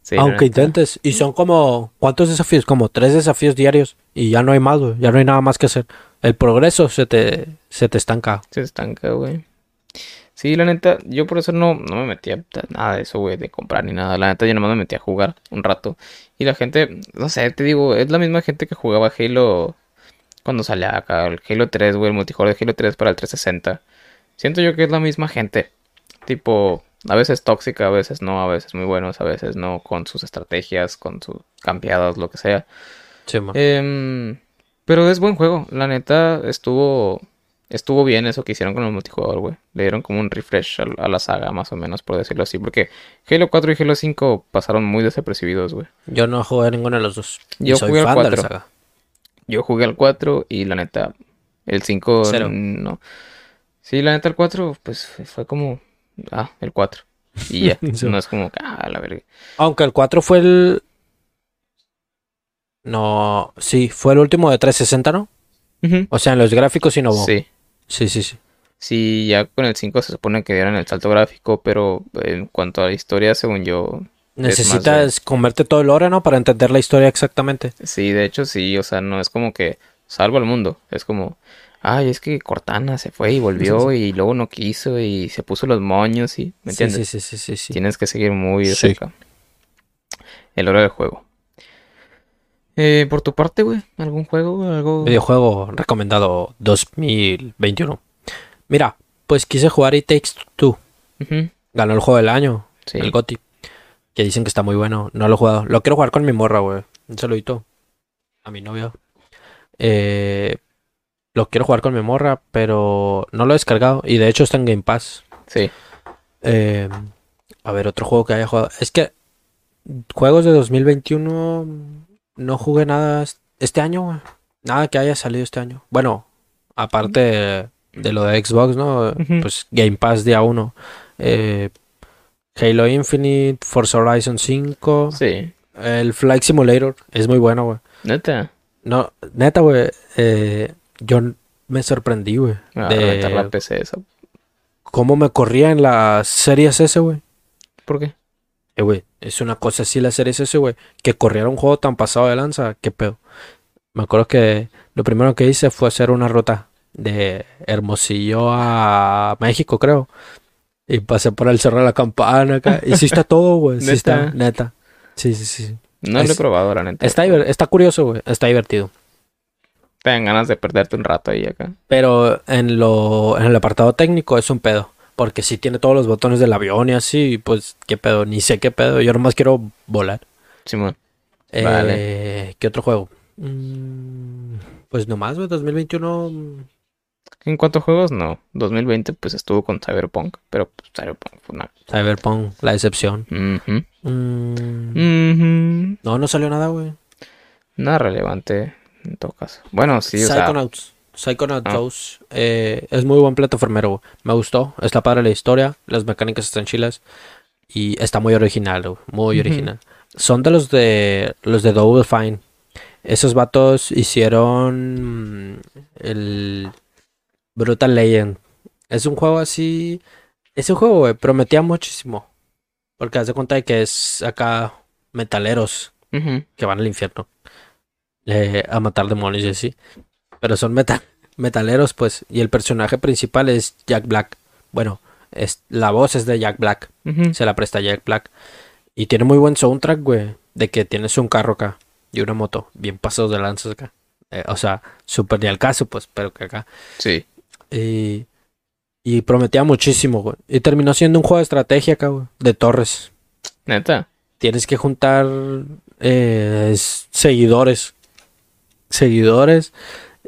sí, Aunque intentes. Y son como, ¿cuántos desafíos? Como tres desafíos diarios. Y ya no hay más, güey. Ya no hay nada más que hacer. El progreso se te, se te estanca. Se estanca, güey. Sí, la neta, yo por eso no, no me metía a nada de eso, güey, de comprar ni nada. La neta, yo nomás me metí a jugar un rato. Y la gente, no sé, te digo, es la misma gente que jugaba Halo cuando salía acá, el Halo 3, güey, el multijugador de Halo 3 para el 360. Siento yo que es la misma gente. Tipo, a veces tóxica, a veces no, a veces muy buenos, a veces no, con sus estrategias, con sus campeadas, lo que sea. Sí, man. Em, pero es buen juego, la neta estuvo estuvo bien eso que hicieron con el multijugador, güey. Le dieron como un refresh a, a la saga, más o menos, por decirlo así. Porque Halo 4 y Halo 5 pasaron muy desapercibidos, güey. Yo no jugué ninguno de los dos. Yo soy jugué al fan de la 4. saga. Yo jugué al 4 y la neta, el 5 Cero. no. Sí, la neta, el 4, pues fue como, ah, el 4. Y ya, Sí. no es como, ah, la verga. Aunque el 4 fue el. No, sí, fue el último de 360, ¿no? O sea, en los gráficos innovó. Sí. Sí, sí. sí. Sí, ya con el 5 se supone que dieron el salto gráfico, pero en cuanto a la historia, según yo, Necesitas comerte todo el oro, ¿no? Para entender la historia exactamente. sí, de hecho sí, o sea, no es como que salvo al mundo, es como, ay, es que Cortana se fue y volvió y luego no quiso y se puso los moños y, ¿me entiendes? sí, sí, sí, sí, sí. Tienes que seguir muy de cerca el hora del juego. Eh, por tu parte, güey, ¿algún juego? ¿Algo? Videojuego recomendado 2021. Mira, pues quise jugar It Takes Two. Ganó el juego del año, Sí. el GOTY. Que dicen que está muy bueno. No lo he jugado. Lo quiero jugar con mi morra, güey. Un saludito a mi novio. Eh, lo quiero jugar con mi morra, pero no lo he descargado. Y de hecho está en Game Pass. Sí. Eh, a ver, otro juego que haya jugado. Es que juegos de 2021 no jugué nada est- este año, güey. Nada que haya salido este año. Bueno, aparte de, de lo de Xbox, ¿no? Pues Game Pass día 1. Halo Infinite, Forza Horizon 5. Sí. El Flight Simulator es muy bueno, güey. Neta. No, neta, güey. eh, yo me sorprendí, güey. A de la PC esa. cómo me corría en las series S, güey. ¿Por qué? Eh, güey, es una cosa así la serie ese, güey. Que corriera un juego tan pasado de lanza, qué pedo. Me acuerdo que lo primero que hice fue hacer una ruta de Hermosillo a México, creo. Y pasé por el Cerro de la Campana acá. Y sí está todo, güey. Sí ¿Neta? está, neta. Sí, sí, sí. No lo he Es- probado, la neta. Está, está curioso, güey. Está divertido. Te dan ganas de perderte un rato ahí acá. Pero en lo, en el apartado técnico es un pedo. Porque sí tiene todos los botones del avión y así, pues qué pedo, ni sé qué pedo. Yo nomás quiero volar. Simón. Eh, Vale. ¿Qué otro juego? Mm, pues nomás, güey, 2021. mm, En cuanto a juegos, no. 2020 pues estuvo con Cyberpunk, pero pues, Cyberpunk fue una... Cyberpunk, la decepción. Ujú. Mm. No, no salió nada, güey. Nada relevante en todo caso. Bueno, sí, o sea... Psychonauts. Ah. 2. eh, es muy buen plataformero. Me gustó. Está padre la historia. Las mecánicas están chilas. Y está muy original, Muy original. Son de los de los de Double Fine. Esos vatos hicieron el Brutal Legend. Es un juego así. Ese juego, prometía muchísimo. Porque haz de cuenta de que es acá metaleros que van al infierno eh, a matar demonios y así. Pero son meta- metaleros, pues. Y el personaje principal es Jack Black. Bueno, es, la voz es de Jack Black. Se la presta Jack Black. Y tiene muy buen soundtrack, güey. De que tienes un carro acá y una moto. Bien pasados de lanzas acá. Eh, o sea, súper ni al caso, pues, pero que acá. Sí. Y, y prometía muchísimo, güey. Y terminó siendo un juego de estrategia acá, güey. De torres. Neta. Tienes que juntar eh, seguidores. Seguidores.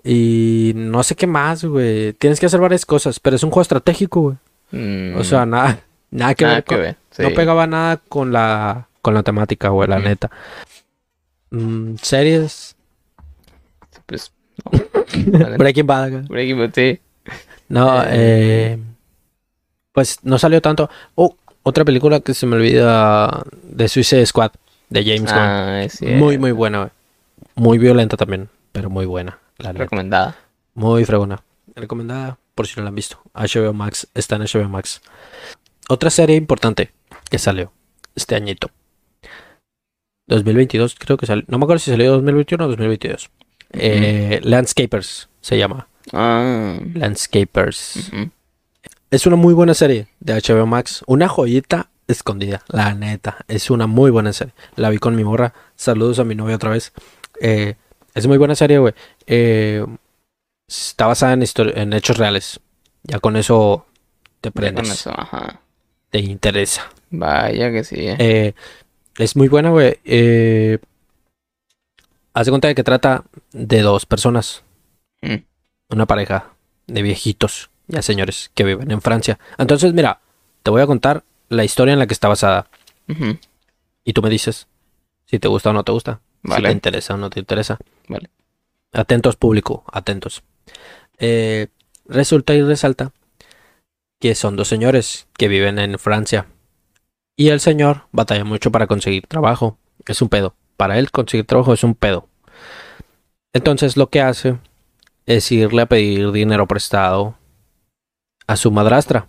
Y no sé qué más, güey. Tienes que hacer varias cosas. Pero es un juego estratégico, güey. Mm, O sea, nada, nada que nada ver que con- ver. Sí. No pegaba nada con la, con la temática, güey, la neta. Mm, series. Pues, no. Breaking Bad. acá. Breaking Bad, sí. No, Eh. eh, pues no salió tanto. Oh, otra película que se me olvida de Suicide Squad, de James Gunn. Ah. Muy, muy buena, güey. Muy violenta también, pero muy buena. La. Recomendada. Muy fregona. Recomendada por si no la han visto. HBO Max, está en HBO Max. Otra serie importante que salió este añito. 2022 creo que salió. No me acuerdo si salió 2021 o 2022. Eh, Landscapers se llama. Ah. Landscapers. Es una muy buena serie de HBO Max. Una joyita escondida. La neta. Es una muy buena serie. La vi con mi morra. Saludos a mi novia otra vez. Eh, es muy buena serie, güey. Eh, está basada en, hechos reales. Ya con eso te Ya con prendes. eso, ajá. Te interesa. Vaya que sí. eh. Eh, es muy buena, güey. Eh, haz de cuenta de que trata de dos personas. Mm. Una pareja de viejitos, ya señores, que viven en Francia. Entonces, mira, te voy a contar la historia en la que está basada. Y tú me dices si te gusta o no te gusta. Si Vale. te interesa o no te interesa. Atentos, público, atentos. Eh, resulta y resalta que son dos señores que viven en Francia. Y el señor batalla mucho para conseguir trabajo. Es un pedo. Para él conseguir trabajo es un pedo. Entonces lo que hace es irle a pedir dinero prestado a su madrastra.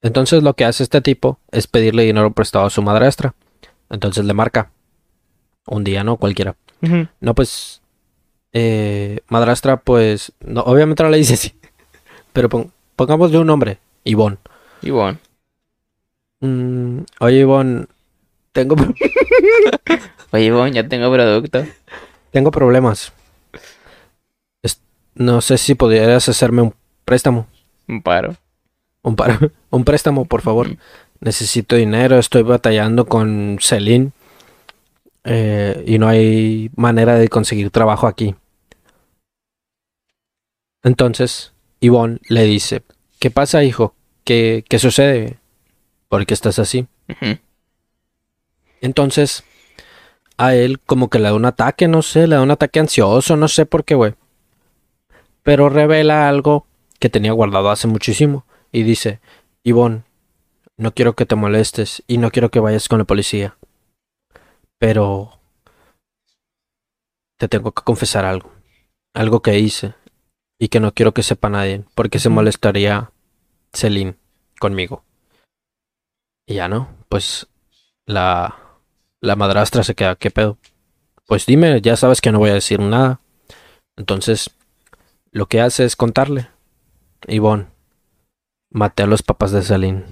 Entonces lo que hace este tipo es pedirle dinero prestado a su madrastra. Entonces le marca. Un día, no cualquiera. No, pues. eh, madrastra, pues. No, obviamente no le dice así. Pero pon- pongámosle un nombre. Ivonne. Ivonne. Mm, oye, Ivonne. Tengo, Oye, Ivonne, ya tengo producto. tengo problemas. Es- no sé si pudieras hacerme un préstamo. Un paro. Un, par- un préstamo, por favor. Necesito dinero. Estoy batallando con Celine. Eh, y no hay manera de conseguir trabajo aquí. Entonces, Ivonne le dice, ¿qué pasa, hijo? ¿Qué, qué sucede? ¿Por qué estás así? Entonces, a él como que le da un ataque, no sé, le da un ataque ansioso, no sé por qué, güey. Pero revela algo que tenía guardado hace muchísimo y dice, Ivonne, no quiero que te molestes y no quiero que vayas con la policía. Pero te tengo que confesar algo. Algo que hice y que no quiero que sepa nadie porque se molestaría Celine conmigo. Y ya no, pues la, la madrastra se queda, ¿qué pedo? Pues dime, ya sabes que no voy a decir nada. Entonces, lo que hace es contarle. Ivonne, maté a los papás de Celine.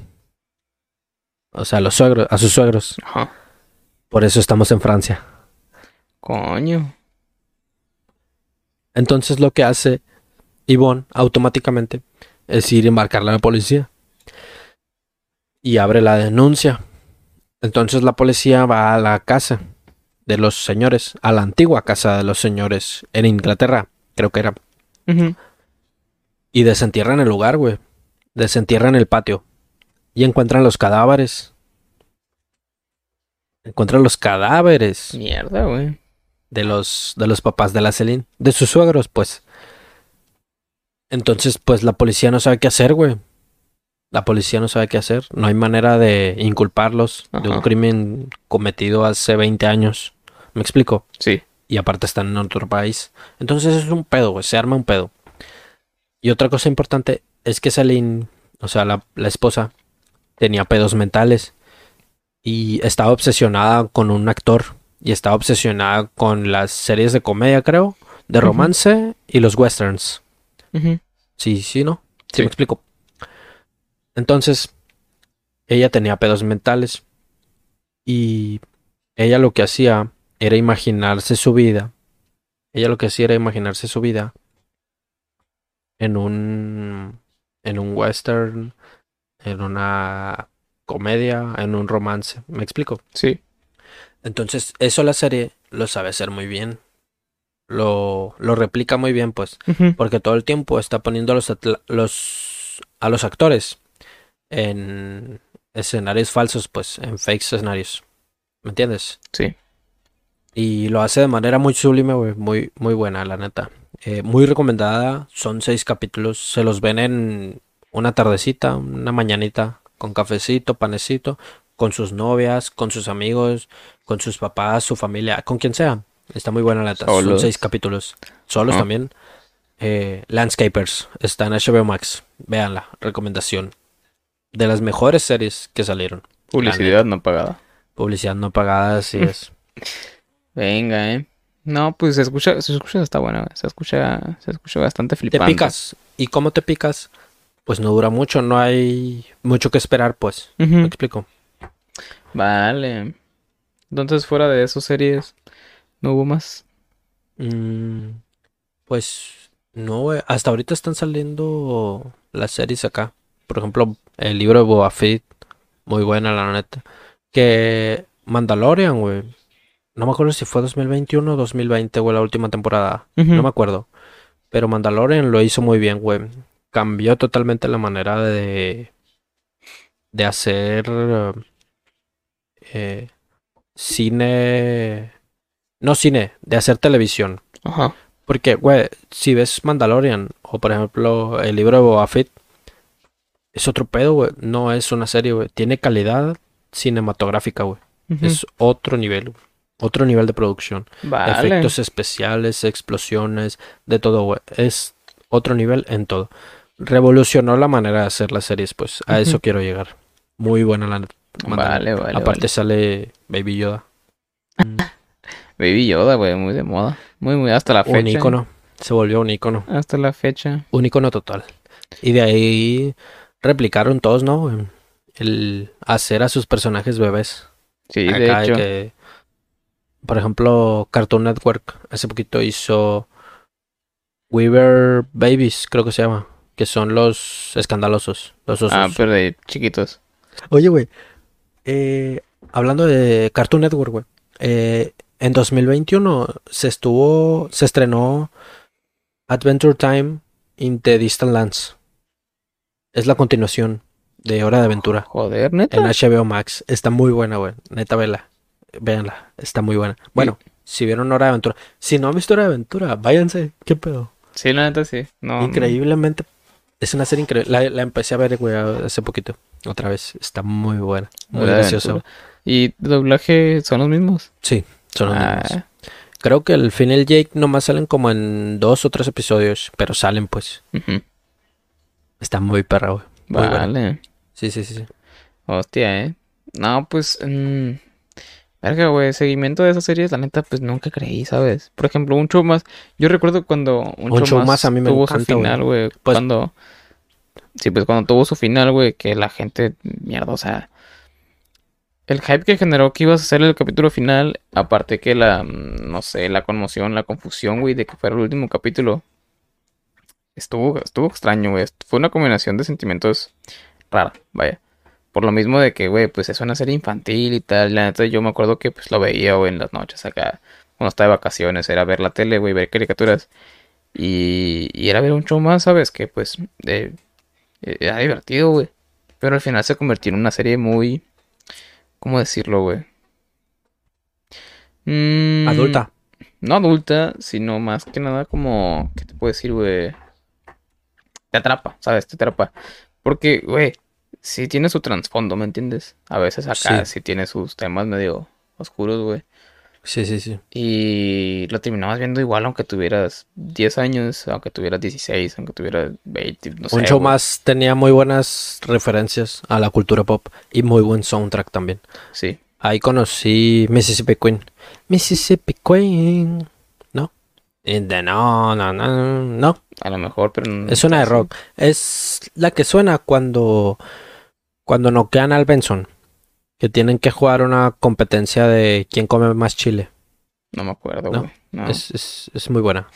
O sea, a los suegros, a sus suegros. Ajá. Por eso estamos en Francia. Coño. Entonces lo que hace Ivonne automáticamente es ir y marcarle a la policía. Y abre la denuncia. Entonces la policía va a la casa de los señores, a la antigua casa de los señores en Inglaterra, creo que era. Ujú. Y desentierran el lugar, güey. Desentierran el patio. Y encuentran los cadáveres. Encuentran los cadáveres Mierda, güey. de los de los papás de la Celine, de sus suegros, pues. Entonces, pues la policía no sabe qué hacer, güey. La policía no sabe qué hacer. No hay manera de inculparlos de un crimen cometido hace 20 años. ¿Me explico? Sí. Y aparte están en otro país. Entonces es un pedo, güey. Se arma un pedo. Y otra cosa importante es que Celine, o sea, la, la esposa, tenía pedos mentales. Y estaba obsesionada con un actor. Y estaba obsesionada con las series de comedia, creo. De romance y los westerns. Sí, sí, ¿no? Sí, Sí. me explico. Entonces, ella tenía pedos mentales. Y ella lo que hacía era imaginarse su vida. Ella lo que hacía era imaginarse su vida en un en un western, en una comedia, en un romance. ¿Me explico? Sí. Entonces, eso la serie lo sabe hacer muy bien. Lo, lo replica muy bien, pues. Porque todo el tiempo está poniendo a los, los- a los actores en escenarios falsos, pues, en fake escenarios. ¿Me entiendes? Sí. Y lo hace de manera muy sublime, güey. Muy, muy buena, la neta. Eh, muy recomendada. Son seis capítulos. Se los ven en una tardecita, una mañanita, con cafecito, panecito, con sus novias, con sus amigos, con sus papás, su familia, con quien sea. Está muy buena la neta. Son seis capítulos. Solos Ah. también. Eh, Landscapers. Está en HBO Max. Véanla. Recomendación. De las mejores series que salieron. Publicidad no pagada. Publicidad no pagada, así es. Venga, eh. No, pues se escucha, se escucha, está bueno, se escucha, se escucha bastante Te flipante. picas. ¿Y cómo te picas? Pues no dura mucho, no hay mucho que esperar, pues. Me explico. Vale. Entonces, fuera de esos series, no hubo más. Mm, pues no. Hasta ahorita están saliendo las series acá. Por ejemplo, el libro de Boba Fett, muy buena, la neta. Que Mandalorian, güey. No me acuerdo si fue 2021 o 2020, güey, la última temporada. No me acuerdo. Pero Mandalorian lo hizo muy bien, güey. Cambió totalmente la manera de. de hacer. eh, cine. No cine, de hacer televisión. Ajá. Porque, güey, si ves Mandalorian o por ejemplo el libro de Boba Fett, es otro pedo, güey. No es una serie, güey. Tiene calidad cinematográfica, güey. Es otro nivel, güey. Otro nivel de producción. Vale. Efectos especiales, explosiones, de todo, güey. Es otro nivel en todo. Revolucionó la manera de hacer las series, pues. A eso quiero llegar. Muy buena la. Vale, vale, Aparte vale. sale Baby Yoda. Baby Yoda, güey, muy de moda. Muy, muy, hasta la fecha. Un ícono. Se volvió un ícono. Hasta la fecha. Un icono total. Y de ahí replicaron todos, ¿no? El hacer a sus personajes bebés. Sí, Acá de hecho. que, por ejemplo, Cartoon Network hace poquito hizo Weaver Babies, creo que se llama. Que son los escandalosos, los osos. Ah, pero de chiquitos. Oye, güey. eh, hablando de Cartoon Network, güey. eh, en 2021 se estuvo, se estrenó Adventure Time in the Distant Lands. Es la continuación de Hora de Aventura Joder, en neta. HBO Max. Está muy buena, güey. Neta, vela. Véanla. Está muy buena. Bueno, si vieron Hora de Aventura. Si no han visto Hora de Aventura, váyanse. ¿Qué pedo? Sí, la neta sí. No, Increíblemente. Es una serie increíble. La, la empecé a ver, güey, hace poquito. Otra vez. Está muy buena. Muy graciosa. Aventura. ¿Y doblaje son los mismos? Sí, son los Ah, mismos. Creo que el Finn y el Jake nomás salen como en dos o tres episodios. Pero salen, pues. Está muy perra, güey. Muy buena. Vale. Sí, sí, sí, sí. Hostia, eh. No, pues. mm, verga, güey. Seguimiento de esas series, la neta, pues nunca creí, ¿sabes? Por ejemplo, un show más. Yo recuerdo cuando un, Un show, más, más a mí me tuvo encanta, su final, güey. Pues- Cuando. Sí, pues cuando tuvo su final, güey, que la gente. Mierda, o sea. El hype que generó que ibas a hacer el capítulo final, aparte que la, mm, no sé, la conmoción, la confusión, güey, de que fuera el último capítulo, estuvo, estuvo extraño, güey. Fue una combinación de sentimientos rara, vaya. Por lo mismo de que, güey, pues es una serie infantil y tal. La neta, yo me acuerdo que pues lo veía, güey, en las noches acá, cuando estaba de vacaciones, era ver la tele, güey, ver caricaturas. Y, y era ver un show más, ¿sabes? Que pues de- era divertido, güey. Pero al final se convirtió en una serie muy... ¿Cómo decirlo, güey? Mm, Adulta. No adulta, sino más que nada como... ¿Qué te puedo decir, güey? Te atrapa, ¿sabes? Te atrapa. Porque, güey, sí tiene su trasfondo, ¿me entiendes? A veces acá Sí. sí tiene sus temas medio oscuros, güey. Sí, sí, sí. Y lo terminabas viendo igual aunque tuvieras 10 años, aunque tuvieras 16, aunque tuvieras 20, no Un sé, show güey. más tenía muy buenas referencias a la cultura pop y muy buen soundtrack también. Sí. Ahí conocí Mississippi Queen. Mississippi Queen. ¿No? De no, no, no, no. A lo mejor, pero... no Es una de rock. Es la que suena cuando cuando noquean al Benson. Que tienen que jugar una competencia de quién come más chile. No me acuerdo, No, güey. No. Es, es, es muy buena.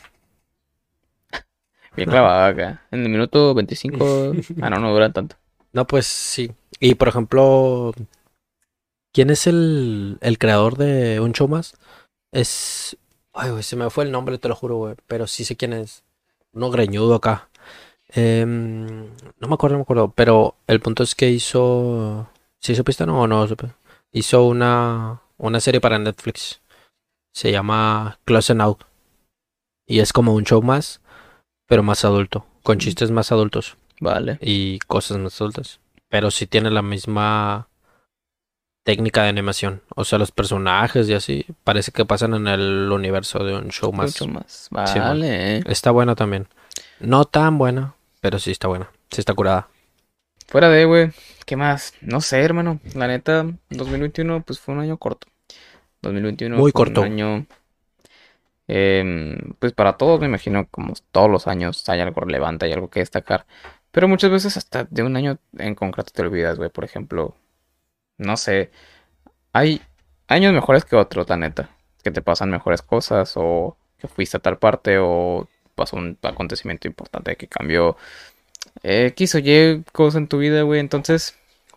Bien clavada acá. En el minuto 25... ah, no, no dura tanto. No, pues sí. Y por ejemplo, ¿quién es el, el creador de un show más? Es. Ay, güey, se me fue el nombre, te lo juro, güey. Pero sí sé quién es. Uno greñudo acá. Em, no me acuerdo, no me acuerdo. Pero el punto es que hizo. ¿Sí supiste no o no? Hizo una, una serie para Netflix. Se llama Close Out. Y es como un show más, pero más adulto. Con chistes más adultos Vale. y cosas más adultas. Pero sí tiene la misma técnica de animación. O sea, los personajes y así parece que pasan en el universo de un show más. Mucho más. Sí, man. Vale. Está buena también. No tan buena, pero sí está buena. Sí está curada. Fuera de, güey, ¿qué más? No sé, hermano. La neta, 2021, pues fue un año corto. 2021 Muy fue un corto. año, em, pues para todos, me imagino, como todos los años hay algo relevante, hay algo que destacar. Pero muchas veces hasta de un año en concreto te olvidas, güey. Por ejemplo, no sé, hay años mejores que otros, la neta. Que te pasan mejores cosas o que fuiste a tal parte o pasó un acontecimiento importante que cambió X o Y cosa en tu vida, güey. Entonces,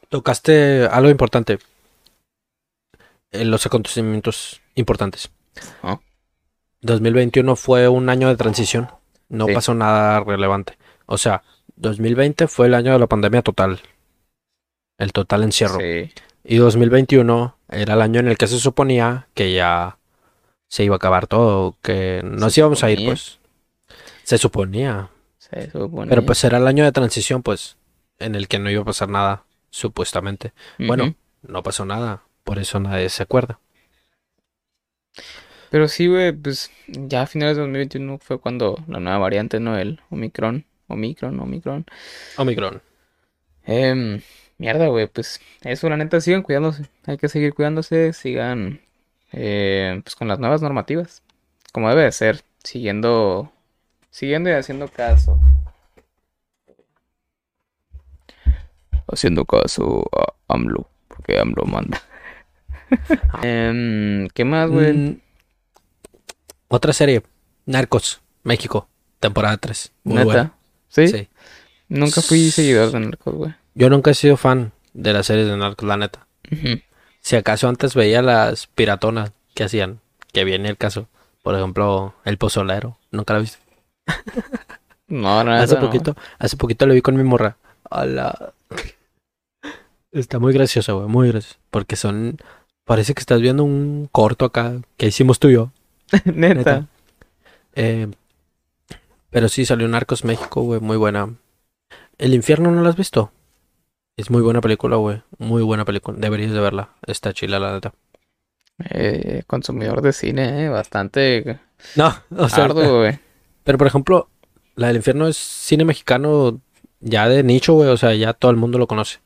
Tocaste algo importante. En los acontecimientos importantes. Ah. 2021 fue un año de transición. No Sí. pasó nada relevante. O sea, 2020 fue el año de la pandemia total. El total encierro. Sí. Y 2021 era el año en el que se suponía que ya se iba a acabar todo, que nos Se íbamos a ir, pues. Se suponía. Se supone. Pero pues era el año de transición, pues, en el que no iba a pasar nada, supuestamente. Bueno, no pasó nada, por eso nadie se acuerda. Pero sí, güey, pues ya a finales de 2021 fue cuando la nueva variante, ¿no? El Omicron. Omicron, Omicron. Omicron. Em, mierda, güey, pues eso, la neta, sigan cuidándose. Hay que seguir cuidándose, sigan eh, pues con las nuevas normativas. Como debe de ser, siguiendo, siguiendo y haciendo caso. Haciendo caso a AMLO, porque AMLO manda. Em, ¿qué más, güey? Mm, otra serie, Narcos, México, temporada 3. Muy ¿Neta? buena. ¿Sí? Sí. Nunca fui seguidor de Narcos, güey. Yo nunca he sido fan de las series de Narcos, la neta. Si acaso antes veía las piratonas que hacían, que viene el caso. Por ejemplo, El Pozolero. Nunca la viste. No, la Hace neta no. poquito, hace poquito lo vi con mi morra. Hola. Está muy gracioso, güey, muy gracioso. Porque son. Parece que estás viendo un corto acá que hicimos tú y yo. Neta. Neta. Eh, pero sí salió Narcos México, güey, muy buena. El infierno no la has visto. Es muy buena película, güey. Muy buena película. Deberías de verla. Está chila, la neta. Eh, consumidor de cine, eh, bastante No, o sea, arduo, güey. Pero por ejemplo, la del infierno es cine mexicano ya de nicho, güey. O sea, ya todo el mundo lo conoce.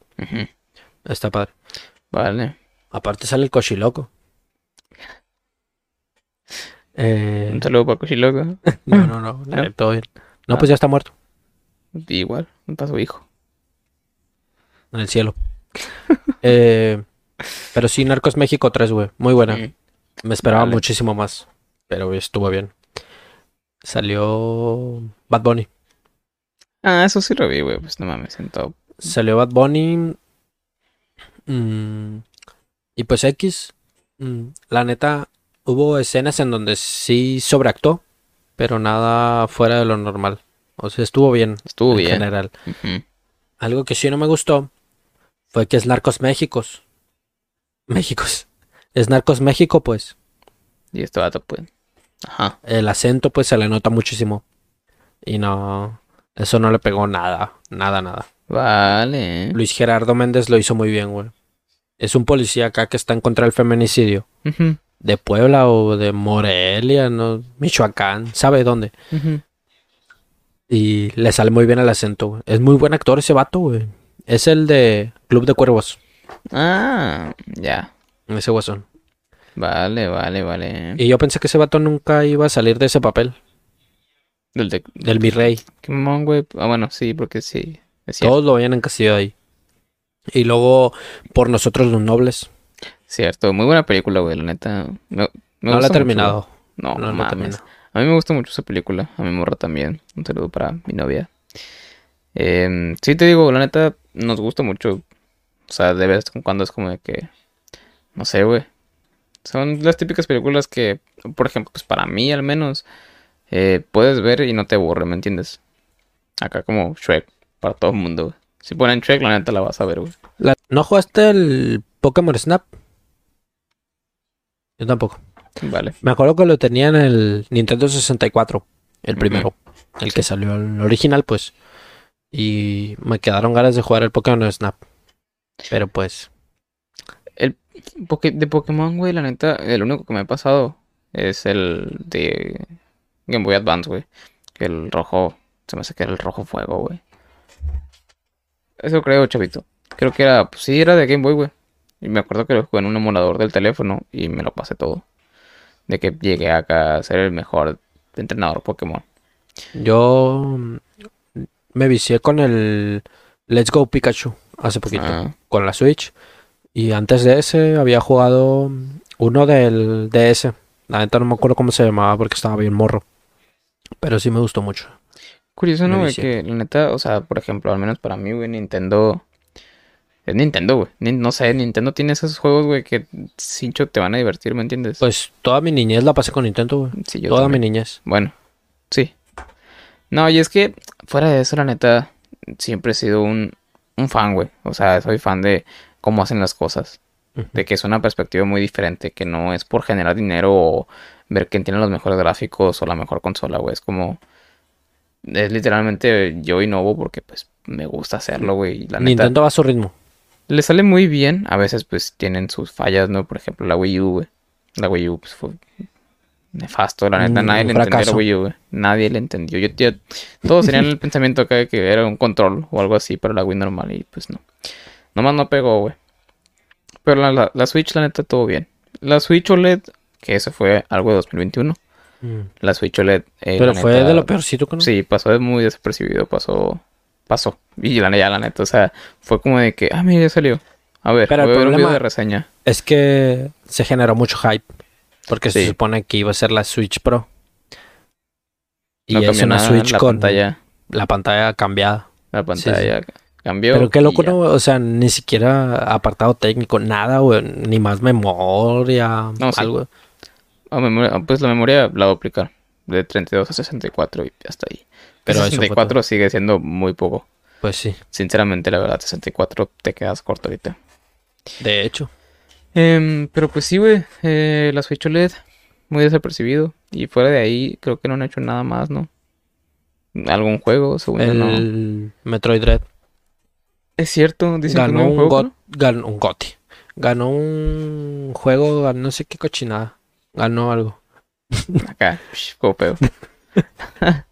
Está padre. Vale. Aparte sale el cochiloco. Eh, Un saludo para Cochiloco. no, no, no, ¿No? todo bien. No, Ah. pues ya está muerto Igual, un paso hijo. en el cielo. Eh, pero sí, Narcos México 3, güey. Muy buena. Mm. Me esperaba Vale. muchísimo más. Pero estuvo bien. Salió Bad Bunny. Ah, eso sí lo vi, güey. Pues no mames, sentado. Salió Bad Bunny. mm, y pues X. mm, la neta, hubo escenas en donde sí sobreactuó. Pero nada fuera de lo normal. O sea, estuvo bien Estuvo en bien. general. Algo que sí no me gustó fue que es Narcos Méxicos. Méxicos. Es Narcos México, pues. Y este vato, pues. Ajá. El acento, pues, se le nota muchísimo. Y no. Eso no le pegó nada. Nada, nada. Vale. Luis Gerardo Méndez lo hizo muy bien, güey. Es un policía acá que está en contra del feminicidio. De Puebla o de Morelia, ¿no? Michoacán, ¿sabe dónde? Y le sale muy bien el acento, güey. Es muy buen actor ese vato, güey. Es el de Club de Cuervos. Ah, ya. Ese guasón. Vale, vale, vale. Y yo pensé que ese vato nunca iba a salir de ese papel. Del de... Del virrey. Qué mamón, güey. Ah, bueno, sí, porque sí. Es. Todos lo habían encasillado ahí. Y luego, por nosotros los nobles. Cierto. Muy buena película, güey, la neta. Me, me No la he terminado. mucho. No, No, no mames. terminado. A mí me gusta mucho esa película. A mi morra también. Un saludo para mi novia. Em, sí, te digo, la neta, nos gusta mucho. O sea, de vez en cuando es como de que. No sé, güey. Son las típicas películas que, por ejemplo, pues para mí al menos, eh, puedes ver y no te aburre, ¿me entiendes? Acá como Shrek, para todo el mundo, güey. Si ponen Shrek, la neta la vas a ver, güey. La- ¿No jugaste el Pokémon Snap? Yo tampoco. Vale. Me acuerdo que lo tenía en el Nintendo 64. El primero. El que salió el original, pues. Y me quedaron ganas de jugar el Pokémon Snap. Pero pues. Poké- de Pokémon, güey, la neta, el único que me ha pasado es el de Game Boy Advance, güey. Que el rojo, se me hace que era el rojo fuego, güey. Eso creo, chavito. Creo que era, pues sí, era de Game Boy, güey. Y me acuerdo que lo jugué en un emulador del teléfono y me lo pasé todo. De que llegué acá a ser el mejor entrenador Pokémon. Yo me vicié con el Let's Go Pikachu hace poquito. Ah, Con la Switch. Y antes de ese había jugado uno del DS. La neta no me acuerdo cómo se llamaba porque estaba bien morro. Pero sí me gustó mucho. curioso, ¿no, güey? Que la neta, o sea, por ejemplo, al menos para mí, güey, Nintendo. Es Nintendo, güey. No sé, Nintendo tiene esos juegos, güey, que cincho te van a divertir, ¿me entiendes? Pues toda mi niñez la pasé con Nintendo, güey. Sí, yo Toda también. mi niñez. Bueno, sí. No, y es que fuera de eso, la neta, siempre he sido un, un fan, güey. O sea, soy fan de cómo hacen las cosas. De que es una perspectiva muy diferente, que no es por generar dinero o ver quién tiene los mejores gráficos o la mejor consola, güey. Es como... Es literalmente yo innovo porque pues me gusta hacerlo, güey. Nintendo va a su ritmo. le sale muy bien. A veces pues tienen sus fallas, ¿no? Por ejemplo, la Wii U, güey. La Wii U pues fue nefasto, la neta. Nadie le entendió la. Wii U, güey. Nadie le entendió. Yo, yo- todos tenían el pensamiento de que era un control o algo así para la Wii normal y pues no. Nomás no pegó, güey. Pero la, la- la Switch, la neta, todo bien. La Switch OLED, que eso fue algo de 2021. Mm. La Switch OLED. eh, Pero fue neta, de lo peorcito que no. Sí, pasó muy desapercibido, pasó, pasó. Y la, ya la neta, o sea, fue como de que, ah, mira, ya salió. A ver, Pero el voy a ver un video de reseña. Es que se generó mucho hype. Porque se Sí. supone que iba a ser la Switch Pro. Y No es una Switch la con pantalla, la pantalla cambiada. la pantalla cambió. Pero qué loco. ¿no? O sea, ni siquiera apartado técnico, nada, güey. Ni más memoria, No, algo. Memoria- pues la memoria la duplicar. De 32 a 64 y hasta ahí. Pero Pero eso fue 64 sigue siendo muy poco. Pues sí, Sinceramente, la verdad, 64 te quedas corto ahorita. de hecho. Em, pero pues sí, güey. eh, la Switch OLED, muy desapercibido. Y fuera de ahí, creo que no han hecho nada más, ¿no? ¿Algún juego? Según yo, no. El Metroid Dread Es cierto, dicen que ganó no un, juego. got, ¿no? ganó un GOTY. Ganó un juego, ganó no sé qué cochinada. Ganó algo. Acá, pedo.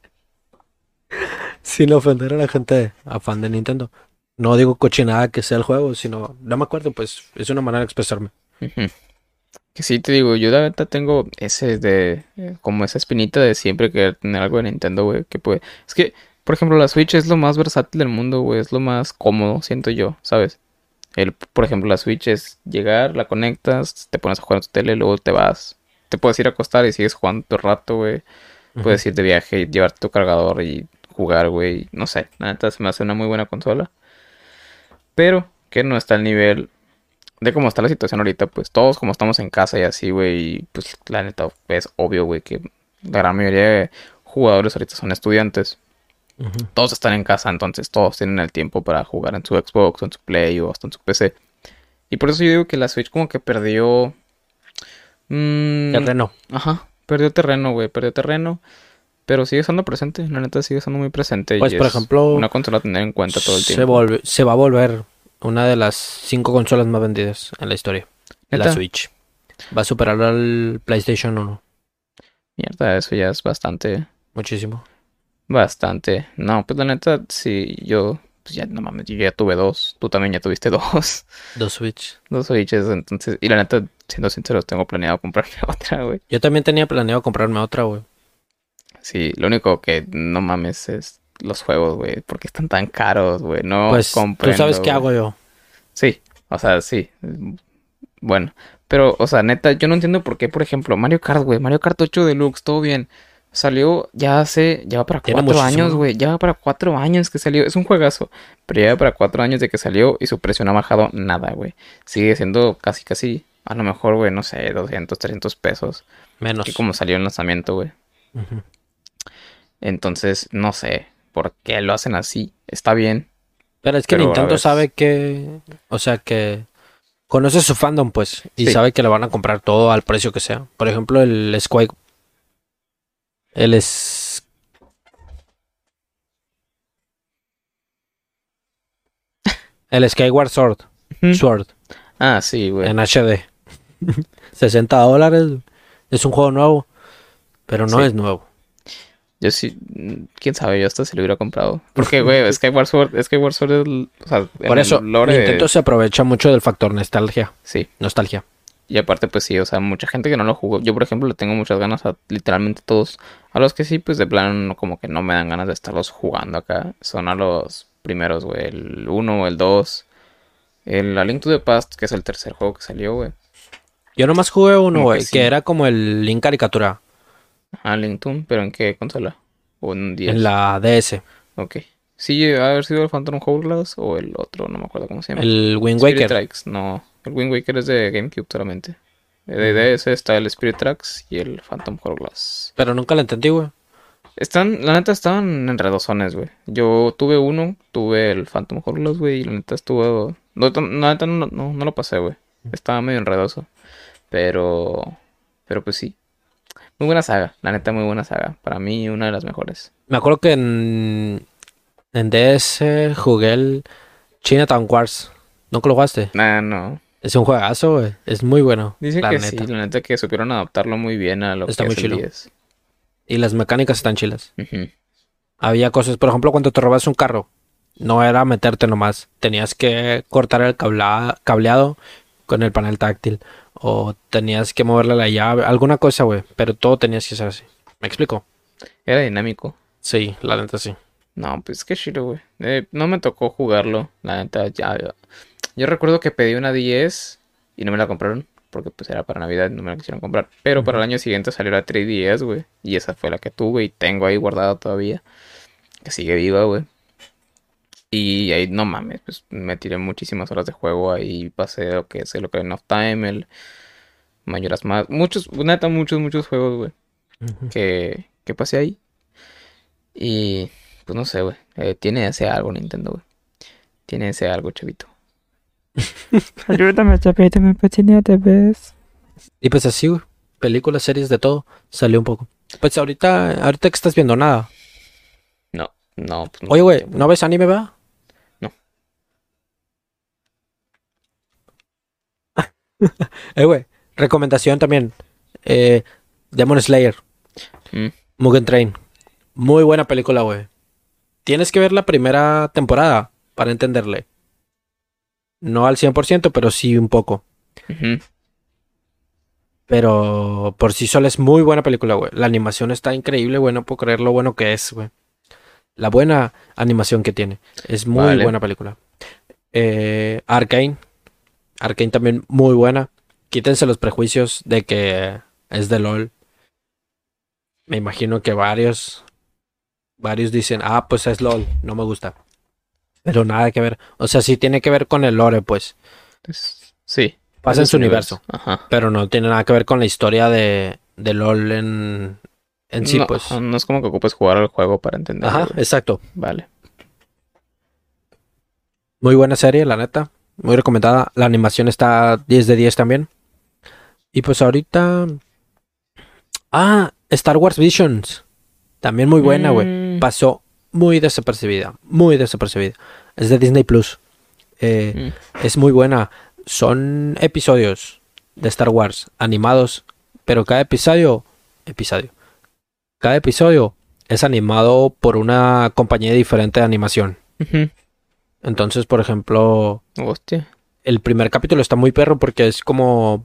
Sin ofender a la gente a fan de Nintendo. No digo cochinada que sea el juego, sino, no me acuerdo, pues es una manera de expresarme. Que sí, te digo, yo de verdad tengo ese de, como esa espinita de siempre querer tener algo de Nintendo, güey, que puede... Es que, por ejemplo, la Switch es lo más versátil del mundo, güey, es lo más cómodo, siento yo, ¿sabes? El, por ejemplo, la Switch es llegar, la conectas, te pones a jugar en tu tele, luego te vas. Te puedes ir a acostar y sigues jugando todo el rato, güey. Puedes ir de viaje, llevarte tu cargador y jugar, güey. No sé, la neta se me hace una muy buena consola. Pero que no está al nivel de cómo está la situación ahorita. Pues todos como estamos en casa y así, güey. Pues la neta es obvio, güey, que la gran mayoría de jugadores ahorita son estudiantes. Todos están en casa, entonces todos tienen el tiempo para jugar en su Xbox, o en su Play o hasta en su PC. Y por eso yo digo que la Switch como que perdió... mm, Terreno. Ajá, perdió terreno, güey, perdió terreno. Pero sigue estando presente, la neta sigue estando muy presente. y Pues, por es ejemplo, Una consola a tener en cuenta todo el se, tiempo. volve- se va a volver una de las cinco consolas más vendidas en la historia. La. Switch. Va a superar al PlayStation 1. Mierda, eso ya es bastante, Muchísimo. Bastante. No, pues la neta, sí, yo, pues ya, no mames, yo ya tuve dos. Tú también ya tuviste dos. Dos Switch. Dos Switches, entonces, y la neta, siendo sincero, tengo planeado comprarme otra, güey. Yo también tenía planeado comprarme otra, güey. Sí, lo único que no mames es los juegos, güey, porque están tan caros, güey. No Pues tú sabes qué hago yo. Sí, o sea, sí. Bueno, pero, o sea, neta, yo no entiendo por qué, por ejemplo, Mario Kart, güey, Mario Kart 8 Deluxe, todo bien. Salió ya hace, ya va para Tiene cuatro muchísimo. años, güey, ya va para cuatro años que salió. Es un juegazo, pero ya va para cuatro años de que salió y su precio no ha bajado nada, güey. Sigue siendo casi, casi, a lo mejor, güey, no sé, 200, 300 pesos. Menos. Que como salió en lanzamiento, güey. Entonces, no sé por qué lo hacen así. Está bien. Pero es que Pero Nintendo sabe que, o sea, que conoce su fandom, pues, y Sí. sabe que le van a comprar todo al precio que sea. Por ejemplo, el Square, el es, el Skyward Sword. Sword, Ah, sí, güey. en HD, 60 dólares, es un juego nuevo, pero no Sí. es nuevo. Yo sí, quién sabe, yo hasta se lo hubiera comprado. Porque, güey, Skyward Sword, Skyward Sword es, el- o sea, en Por el eso, lore de- Nintendo se aprovecha mucho del factor nostalgia, Sí, nostalgia. Y aparte, pues sí, o sea, mucha gente que no lo jugó. Yo, por ejemplo, le tengo muchas ganas a literalmente todos. A los que sí, pues de plano, no- como que no me dan ganas de estarlos jugando acá. Son a los primeros, güey, el 1, el 2. El A Link to the Past, que es el tercer juego que salió, güey. Yo nomás jugué uno, que güey, sí. que era como el Link caricatura. Ah, Link Toon, pero ¿en qué consola? O en un 10. En la DS. Ok. Sí, ha haber sido el Phantom Hourglass o el otro, no me acuerdo cómo se llama. El Wind Waker. Tracks, no. El Wind Waker es de GameCube solamente. De DS está el Spirit Tracks y el Phantom Hourglass. Pero nunca la entendí, güey. Están, la neta, estaban enredosones, güey. Yo tuve uno, tuve el Phantom Hourglass, güey, y la neta estuvo... No, la neta no, no, no lo pasé, güey. Estaba medio enredoso. Pero... Pero pues sí. Muy buena saga, la neta, muy buena saga. Para mí, una de las mejores. Me acuerdo que en, en DS jugué el Chinatown Wars. ¿Nunca lo jugaste? Nah, no. Es un juegazo, güey. Es muy bueno. Dicen la que neta. sí, la neta que supieron adaptarlo muy bien a lo Está que muy es el chilo. 10. Y las mecánicas están chilas. Había cosas, por ejemplo, cuando te robas un carro, no era meterte nomás. Tenías que cortar el cableado con el panel táctil. O tenías que moverle la llave, alguna cosa, güey. Pero todo tenías que hacer así. ¿Me explico? Era dinámico. Sí, la neta sí. No, pues qué chido, güey. Eh, no me tocó jugarlo, la neta, ya. Yo recuerdo que pedí una 10 y no me la compraron, porque pues era para Navidad no me la quisieron comprar. Pero para el año siguiente salió la 3DS, güey. Y esa fue la que tuve y tengo ahí guardada todavía. Que sigue viva, güey. Y ahí, no mames, pues me tiré muchísimas horas de juego. Ahí pasé lo que es el Ocarina of Time, el Mayoras más. Muchos, neta, muchos, muchos juegos, güey que, que pasé ahí. Y pues no sé, güey. eh, tiene ese algo Nintendo, güey. Tiene ese algo, chavito. Ayúdame, chapito, me patinete, ¿ves? Y pues así, güey. Películas, series, de todo. Salió un poco. Pues ahorita, ahorita que estás viendo nada. No, no, pues no. Oye, güey, ¿no ves anime, va? No. eh, güey, recomendación también. Eh, Demon Slayer. Mm. Mugen Train. Muy buena película, güey. Tienes que ver la primera temporada para entenderle. No al 100%, pero sí un poco. Pero por sí sola es muy buena película, güey. La animación está increíble, güey. No puedo creer lo bueno que es, güey. La buena animación que tiene. Es muy Vale. buena película. Eh, Arkane. Arkane también muy buena. Quítense los prejuicios de que es de LOL. Me imagino que varios. Varios dicen, ah, pues es LOL. No me gusta. Pero nada que ver. O sea, sí tiene que ver con el lore, pues. Es- sí. Pasa en su universo. Ajá. Pero no tiene nada que ver con la historia de, de LOL en, en sí, no, pues. no es como que ocupes jugar al juego para entender. Ajá, exacto. Vale. Muy buena serie, la neta. Muy recomendada. La animación está 10 de 10 también. Y pues ahorita. Ah, Star Wars Visions. También muy buena, güey. Mm, Pasó muy desapercibida. Muy desapercibida. Es de Disney Plus. Eh, mm. Es muy buena. Son episodios de Star Wars animados, pero cada episodio, episodio, cada episodio es animado por una compañía diferente de animación. Entonces, por ejemplo, Hostia. el primer capítulo está muy perro porque es como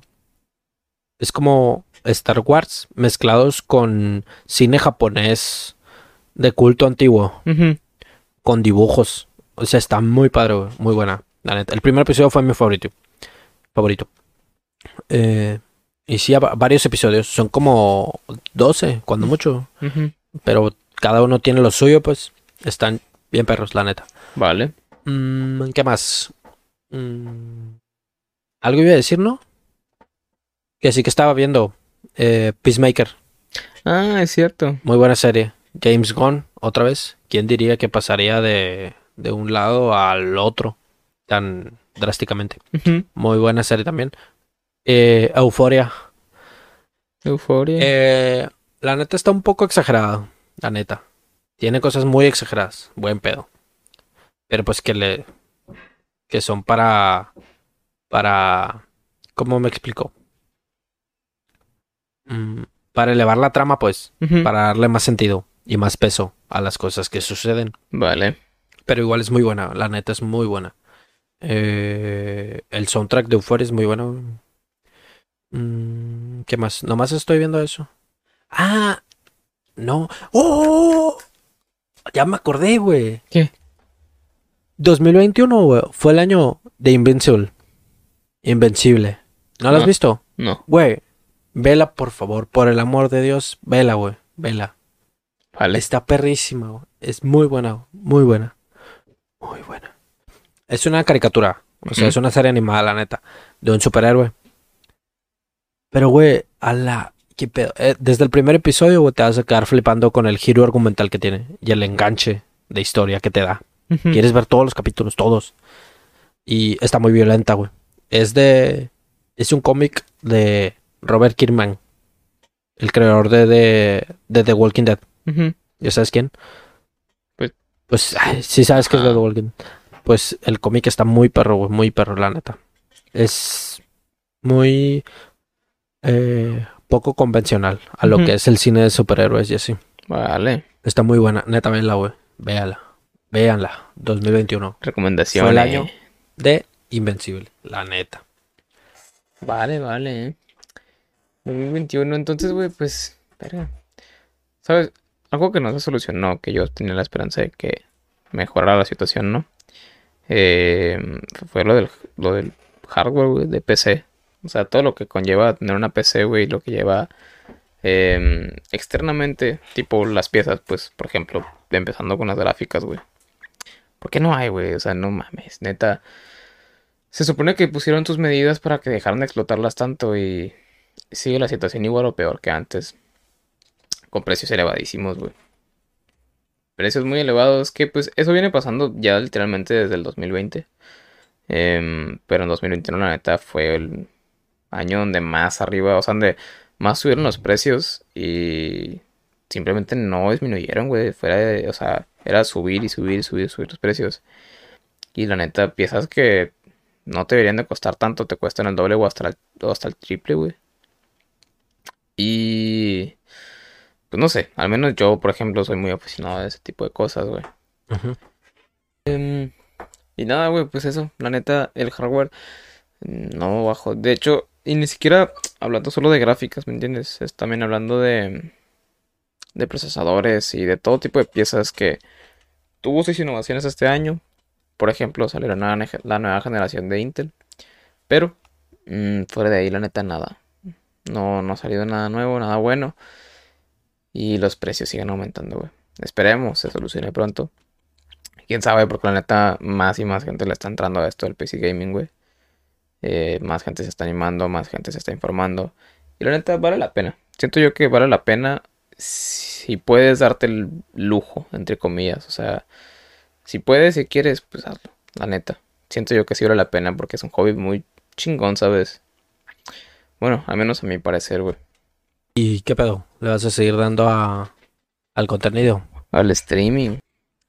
es como Star Wars mezclados con cine japonés de culto antiguo con dibujos. O sea, está muy padre, güey, muy buena. La neta. El primer episodio fue mi favorito. Favorito. Eh, y sí, va- varios episodios. Son como 12, cuando mucho. Pero cada uno tiene lo suyo, pues. Están bien perros, la neta. Vale. Mm, ¿Qué más? Mm, Algo iba a decir, ¿no? Que sí que estaba viendo. eh, Peacemaker. Ah, es cierto. Muy buena serie. James Gunn, otra vez. ¿Quién diría que pasaría de, de un lado al otro tan drásticamente? Muy buena serie también. Eh, Euforia. Euforia. Eh, la neta está un poco exagerada. La neta. Tiene cosas muy exageradas. Buen pedo. Pero pues que le. Que son para. Para. ¿Cómo me explico? Mm, para elevar la trama, pues. Para darle más sentido y más peso a las cosas que suceden. Vale. Pero igual es muy buena, la neta es muy buena. Eh, el soundtrack de Euphoria es muy bueno. Mm, ¿Qué más? Nomás estoy viendo eso. Ah, no. ¡Oh! Ya me acordé, güey. ¿Qué? 2021, güey, fue el año de Invincible. Invencible. ¿No lo has No. visto? No. Güey, vela por favor, por el amor de Dios, vela, güey, vela. Vale. Está perrísima. Es muy buena, muy buena. Muy buena. Es una caricatura. O sea, es una serie animada, la neta. De un superhéroe. Pero, güey, a la ¿Qué pedo? Eh, desde el primer episodio, güey, te vas a quedar flipando con el giro argumental que tiene y el enganche de historia que te da. Quieres ver todos los capítulos, todos. Y está muy violenta, güey. Es de. Es un cómic de Robert Kirkman, el creador de, de, de The Walking Dead. Ujú. ¿Ya sabes quién? Pues- Pues ay, sí sabes que es de Ajá. The Walking. Pues el cómic está muy perro, güey, muy perro, la neta. Es muy eh, poco convencional a lo que es el cine de superhéroes y así. Vale. Está muy buena, neta, véanla, güey. Véanla. Véanla. 2021. Recomendación. Fue el año de Invencible, la neta. Vale, vale. 2021, entonces, güey, pues, verga. ¿Sabes? Algo que no se solucionó, que yo tenía la esperanza de que mejorara la situación, ¿no? Eh, fue lo del, lo del hardware, de PC. O sea, todo lo que conlleva tener una PC, güey, lo que lleva em, externamente, tipo las piezas, pues, por ejemplo, empezando con las gráficas, güey. ¿Por qué no hay, güey? O sea, no mames, neta. Se supone que pusieron sus medidas para que dejaran de explotarlas tanto y sigue la situación igual o peor que antes. Con precios elevadísimos, güey. Precios muy elevados que pues eso viene pasando ya literalmente desde el 2020. Em, pero en 2021 la neta fue el año donde más arriba, o sea, donde más subieron los precios y simplemente no disminuyeron, güey. Fuera de, o sea, era subir y subir y subir y subir los precios. Y la neta, piezas que no te deberían de costar tanto, te cuestan el doble o hasta el, o hasta el triple, güey. Y pues no sé, al menos yo, por ejemplo, soy muy aficionado a ese tipo de cosas, güey. Em, y nada, güey, pues eso, la neta, el hardware mm, no bajó. De hecho, y ni siquiera hablando solo de gráficas, ¿me entiendes? Es también hablando de, de procesadores y de todo tipo de piezas que tuvo sus innovaciones este año. Por ejemplo, salió la nueva, nege- la nueva generación de Intel. Pero, mm, fuera de ahí, la neta, nada. No, no ha salido nada nuevo, nada bueno. Y los precios siguen aumentando, güey. Esperemos se solucione pronto. Quién sabe, porque la neta, más y más gente le está entrando a esto del PC Gaming, güey. Eh, más gente se está animando, más gente se está informando. Y la neta, vale la pena. Siento yo que vale la pena si puedes darte el lujo, entre comillas. O sea, si puedes, si quieres, pues hazlo. La neta. Siento yo que sí vale la pena porque es un hobby muy chingón, ¿sabes? Bueno, al menos a mi parecer, güey. ¿Y qué pedo? ¿Le vas a seguir dando a, al contenido? Al streaming.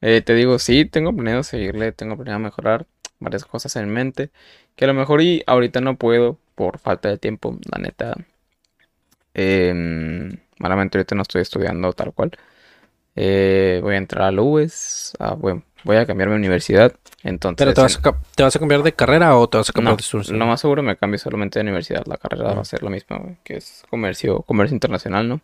Eh, te digo, sí, tengo planeado seguirle, tengo planeado mejorar varias cosas en mente. Que a lo mejor y ahorita no puedo por falta de tiempo, la neta. Em, malamente ahorita no estoy estudiando tal cual. Eh, voy a entrar a la UES. ah, bueno, voy a cambiar mi universidad. Entonces, ¿Pero te vas, a, te vas a cambiar de carrera o te vas a cambiar no, de estudios? lo más seguro me cambio solamente de universidad. La carrera va a ser la misma, que es comercio, comercio internacional, ¿no?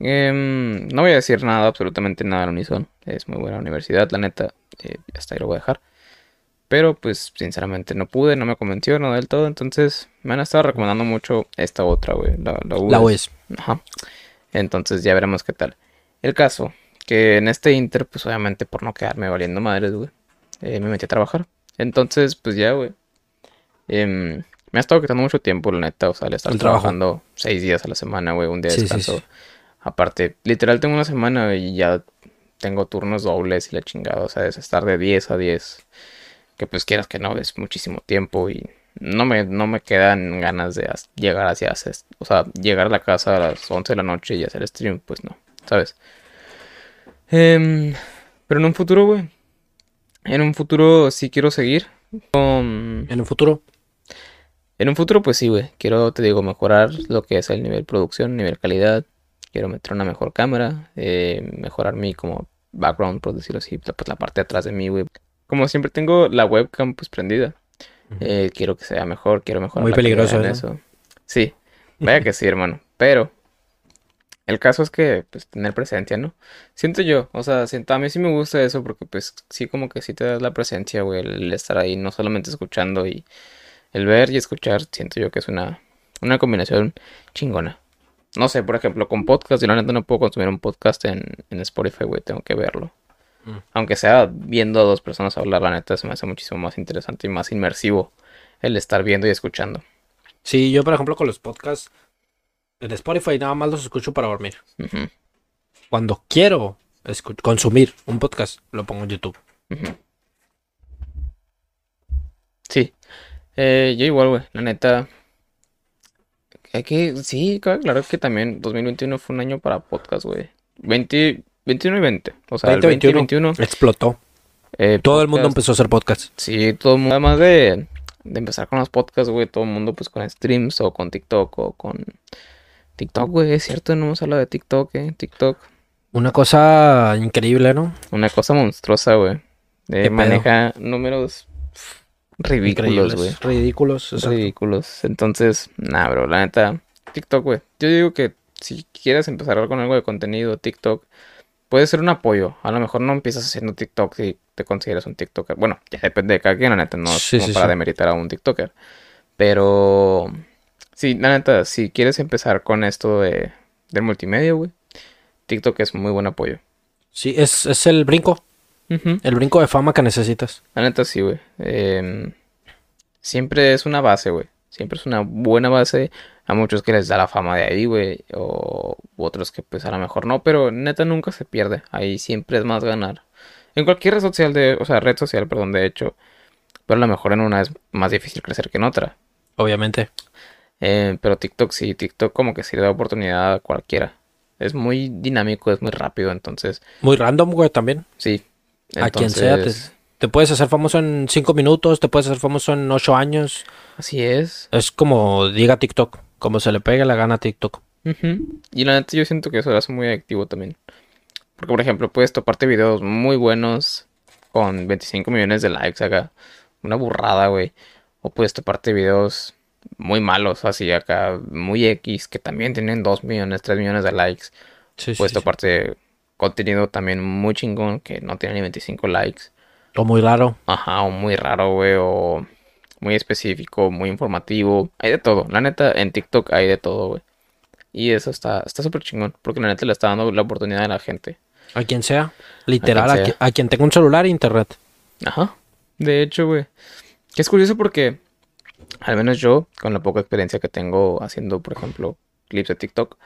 Em, no voy a decir nada, absolutamente nada al unísono. Es muy buena universidad, la neta. eh, hasta ahí lo voy a dejar. Pero pues sinceramente no pude, no me convenció, no del todo. Entonces me han estado recomendando mucho esta otra, güey. La, la La UES. UES. Ajá. Entonces ya veremos qué tal. El caso, que en este Inter, pues obviamente por no quedarme valiendo madres, güey, eh, me metí a trabajar. Entonces, pues ya, güey. em, me ha estado quitando mucho tiempo, la neta. O sea, le estar trabajo. trabajando seis días a la semana, güey, un día de Sí, descanso. sí. Aparte, literal tengo una semana y ya tengo turnos dobles y la chingada. O sea, es estar de 10 a 10. Que pues quieras que no, es muchísimo tiempo y no me, no me quedan ganas de llegar hacia, o sea, llegar a la casa a las 11 de la noche y hacer stream, pues no, ¿sabes? Em, pero en un futuro, güey, en un futuro sí quiero seguir con... En el futuro. En un futuro, pues sí, güey. Quiero, te digo, mejorar lo que es el nivel producción, nivel calidad. Quiero meter una mejor cámara, eh, mejorar mi como background, por decirlo así, pues la parte de atrás de mí, güey. Como siempre tengo la webcam pues prendida, eh, quiero que sea mejor, quiero mejorar Muy la peligroso, eso. Sí, vaya que sí, hermano. Pero el caso es que, pues, tener presencia, ¿no? Siento yo, o sea, siento, a mí sí me gusta eso porque, pues, sí como que sí te das la presencia, güey, el, estar ahí, no solamente escuchando y el ver y escuchar, siento yo que es una, una combinación chingona. No sé, por ejemplo, con podcast, yo la neta no puedo consumir un podcast en, en Spotify, güey, tengo que verlo. Mm. Aunque sea viendo a dos personas hablar, la neta se me hace muchísimo más interesante y más inmersivo el estar viendo y escuchando. Sí, yo por ejemplo con los podcasts En Spotify nada más los escucho para dormir. Cuando quiero consumir un podcast, lo pongo en YouTube. Sí. Eh, yo igual, güey. La neta. Hay que. Sí, claro que también 2021 fue un año para podcast, güey. 20, 21 y 20. O sea, el 20 y 21. Explotó. eh, Todo el mundo empezó a hacer podcast. Sí, todo el mundo. Además de, de empezar con los podcasts, güey, todo el mundo pues con streams o con TikTok o con TikTok, güey, es cierto, no hemos hablado de TikTok, eh. TikTok, Una cosa increíble, ¿no? una cosa monstruosa, güey. Eh, maneja números ridículos, güey. Ridículos. exacto. Ridículos. Entonces, nah, bro, la neta, TikTok, güey. Yo digo que si quieres empezar con algo de contenido, TikTok puede ser un apoyo. A lo mejor no empiezas haciendo TikTok si te consideras un TikToker. Bueno, ya depende de cada quien, la neta, no es Sí, como sí, para sí. demeritar a un TikToker. Pero, sí, la neta, si quieres empezar con esto de, del multimedia, güey, TikTok es muy buen apoyo. Sí, es, es el brinco. El brinco de fama que necesitas. La neta sí, güey. Em, siempre es una base, güey. Siempre es una buena base. A muchos que les da la fama de ahí, güey. O otros que pues a lo mejor no. Pero neta nunca se pierde. Ahí siempre es más ganar. En cualquier red social de... O sea, red social, perdón, de hecho. Pero a lo mejor en una es más difícil crecer que en otra. Obviamente. Eh, pero TikTok sí. TikTok como que sí le da oportunidad a cualquiera. Es muy dinámico, es muy rápido. Entonces, Muy random, güey, también. sí. A quien sea, te, puedes hacer famoso en 5 minutos, te puedes hacer famoso en 8 años. así es. Es como diga TikTok, como se le pega la gana a TikTok. Y la neta yo siento que eso lo hace muy adictivo también. Porque, por ejemplo, puedes toparte videos muy buenos con 25 millones de likes acá. Una burrada, güey. O puedes toparte videos muy malos, así acá, muy X, que también tienen 2 millones, 3 millones de likes. Sí, sí. toparte contenido también muy chingón que no tiene ni 25 likes. O muy raro. Ajá, o muy raro, güey, o muy específico, muy informativo. Hay de todo. La neta, en TikTok hay de todo, güey. Y eso está está súper chingón, porque la neta le está dando la oportunidad a la gente. A quien sea. Literal, a sea. quien, a quien tenga un celular e internet. Ajá. De hecho, güey. Que es curioso porque, al menos yo, con la poca experiencia que tengo haciendo, por ejemplo, clips de TikTok,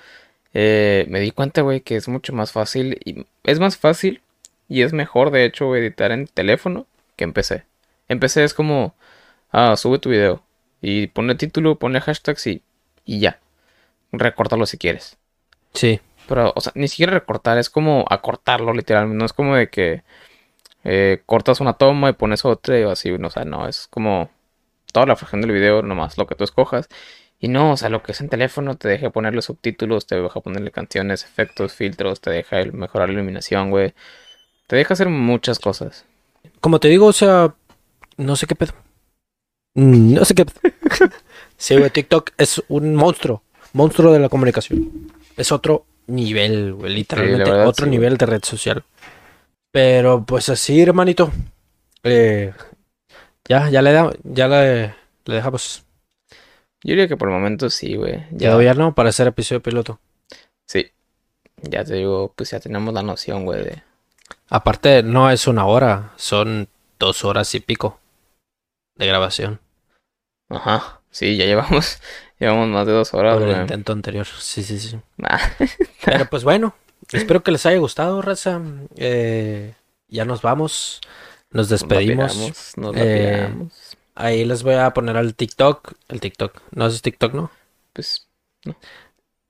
eh, me di cuenta, güey, que es mucho más fácil. Y es más fácil y es mejor, de hecho, editar en teléfono que en PC. En PC es como, ah, sube tu video y ponle título, ponle hashtags y, y ya. Recórtalo si quieres. Sí. Pero, o sea, ni siquiera recortar, es como acortarlo literalmente. No es como de que eh, cortas una toma y pones otra y así, no, o sea, no, es como toda la fracción del video, nomás lo que tú escojas. Y no, o sea, lo que es en teléfono te deja ponerle subtítulos, te deja ponerle canciones, efectos, filtros, te deja el- mejorar la iluminación, güey. Te deja hacer muchas cosas. Como te digo, o sea, no sé qué pedo. Mm, No sé qué pedo. sí, güey, TikTok es un monstruo. Monstruo de la comunicación. Es otro nivel, güey, literalmente. verdad, otro sí, güey. nivel de red social. Pero pues así, hermanito. Eh, ya, ya le da, ya le, le dejamos. Yo diría que por el momento sí, güey. Ya, bien, ¿no? Para hacer episodio piloto. sí. Ya te digo, pues ya tenemos la noción, güey, de... Aparte, no es una hora, son dos horas y pico de grabación. Ajá. Sí, ya llevamos, llevamos más de dos horas, Por el intento anterior. Sí, sí, sí. Nah. Pero pues bueno, espero que les haya gustado, raza. Eh, ya nos vamos. Nos Nos despedimos. lapidamos, nos Eh. Ahí les voy a poner al TikTok. El TikTok. No es TikTok, ¿no? Pues,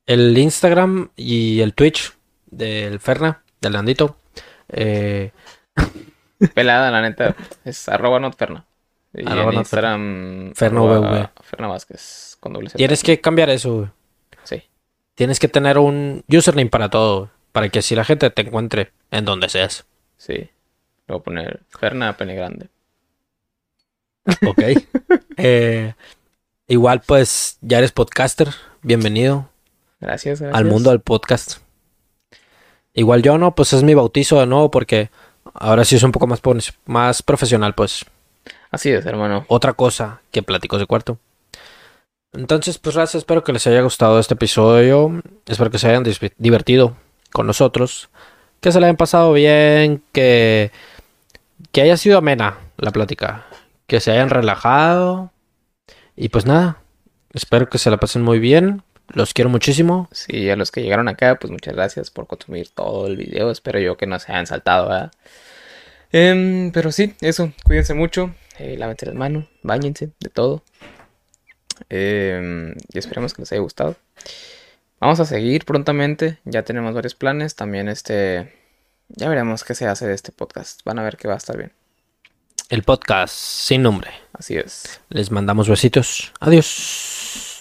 El Instagram y el Twitch del Ferna, del Landito. Eh, pelada, la neta. Es arroba notferna. Y Arroba en. Instagram, Ferna arroba. Ferna Vázquez, con doble Z. tienes que cambiar eso, güey. Sí, Tienes que tener un username para todo, para que así la gente te encuentre en donde seas. sí. Le voy a poner Ferna Pene Grande. Ok. Eh, igual, pues, ya eres podcaster. Bienvenido Gracias, gracias. al mundo del podcast. Igual yo no, pues es mi bautizo de nuevo porque ahora sí es un poco más, más profesional, pues. Así es, hermano. Otra cosa que platicos de cuarto. Entonces, pues, raza, espero que les haya gustado este episodio. Espero que se hayan divertido con nosotros. Que se la hayan pasado bien. Que, que haya sido amena la plática. Que se hayan relajado. Y pues nada. Espero que se la pasen muy bien. Los quiero muchísimo. Sí, a los que llegaron acá, pues muchas gracias por consumir todo el video. Espero yo que no se hayan saltado, ¿verdad? Em, pero sí, eso, cuídense mucho, eh, lávense las manos, bañense, de todo. Em, y esperemos que les haya gustado. Vamos a seguir prontamente, ya tenemos varios planes. También este, ya veremos qué se hace de este podcast. Van a ver que va a estar bien. El podcast sin nombre. Así es. Les mandamos besitos. Adiós.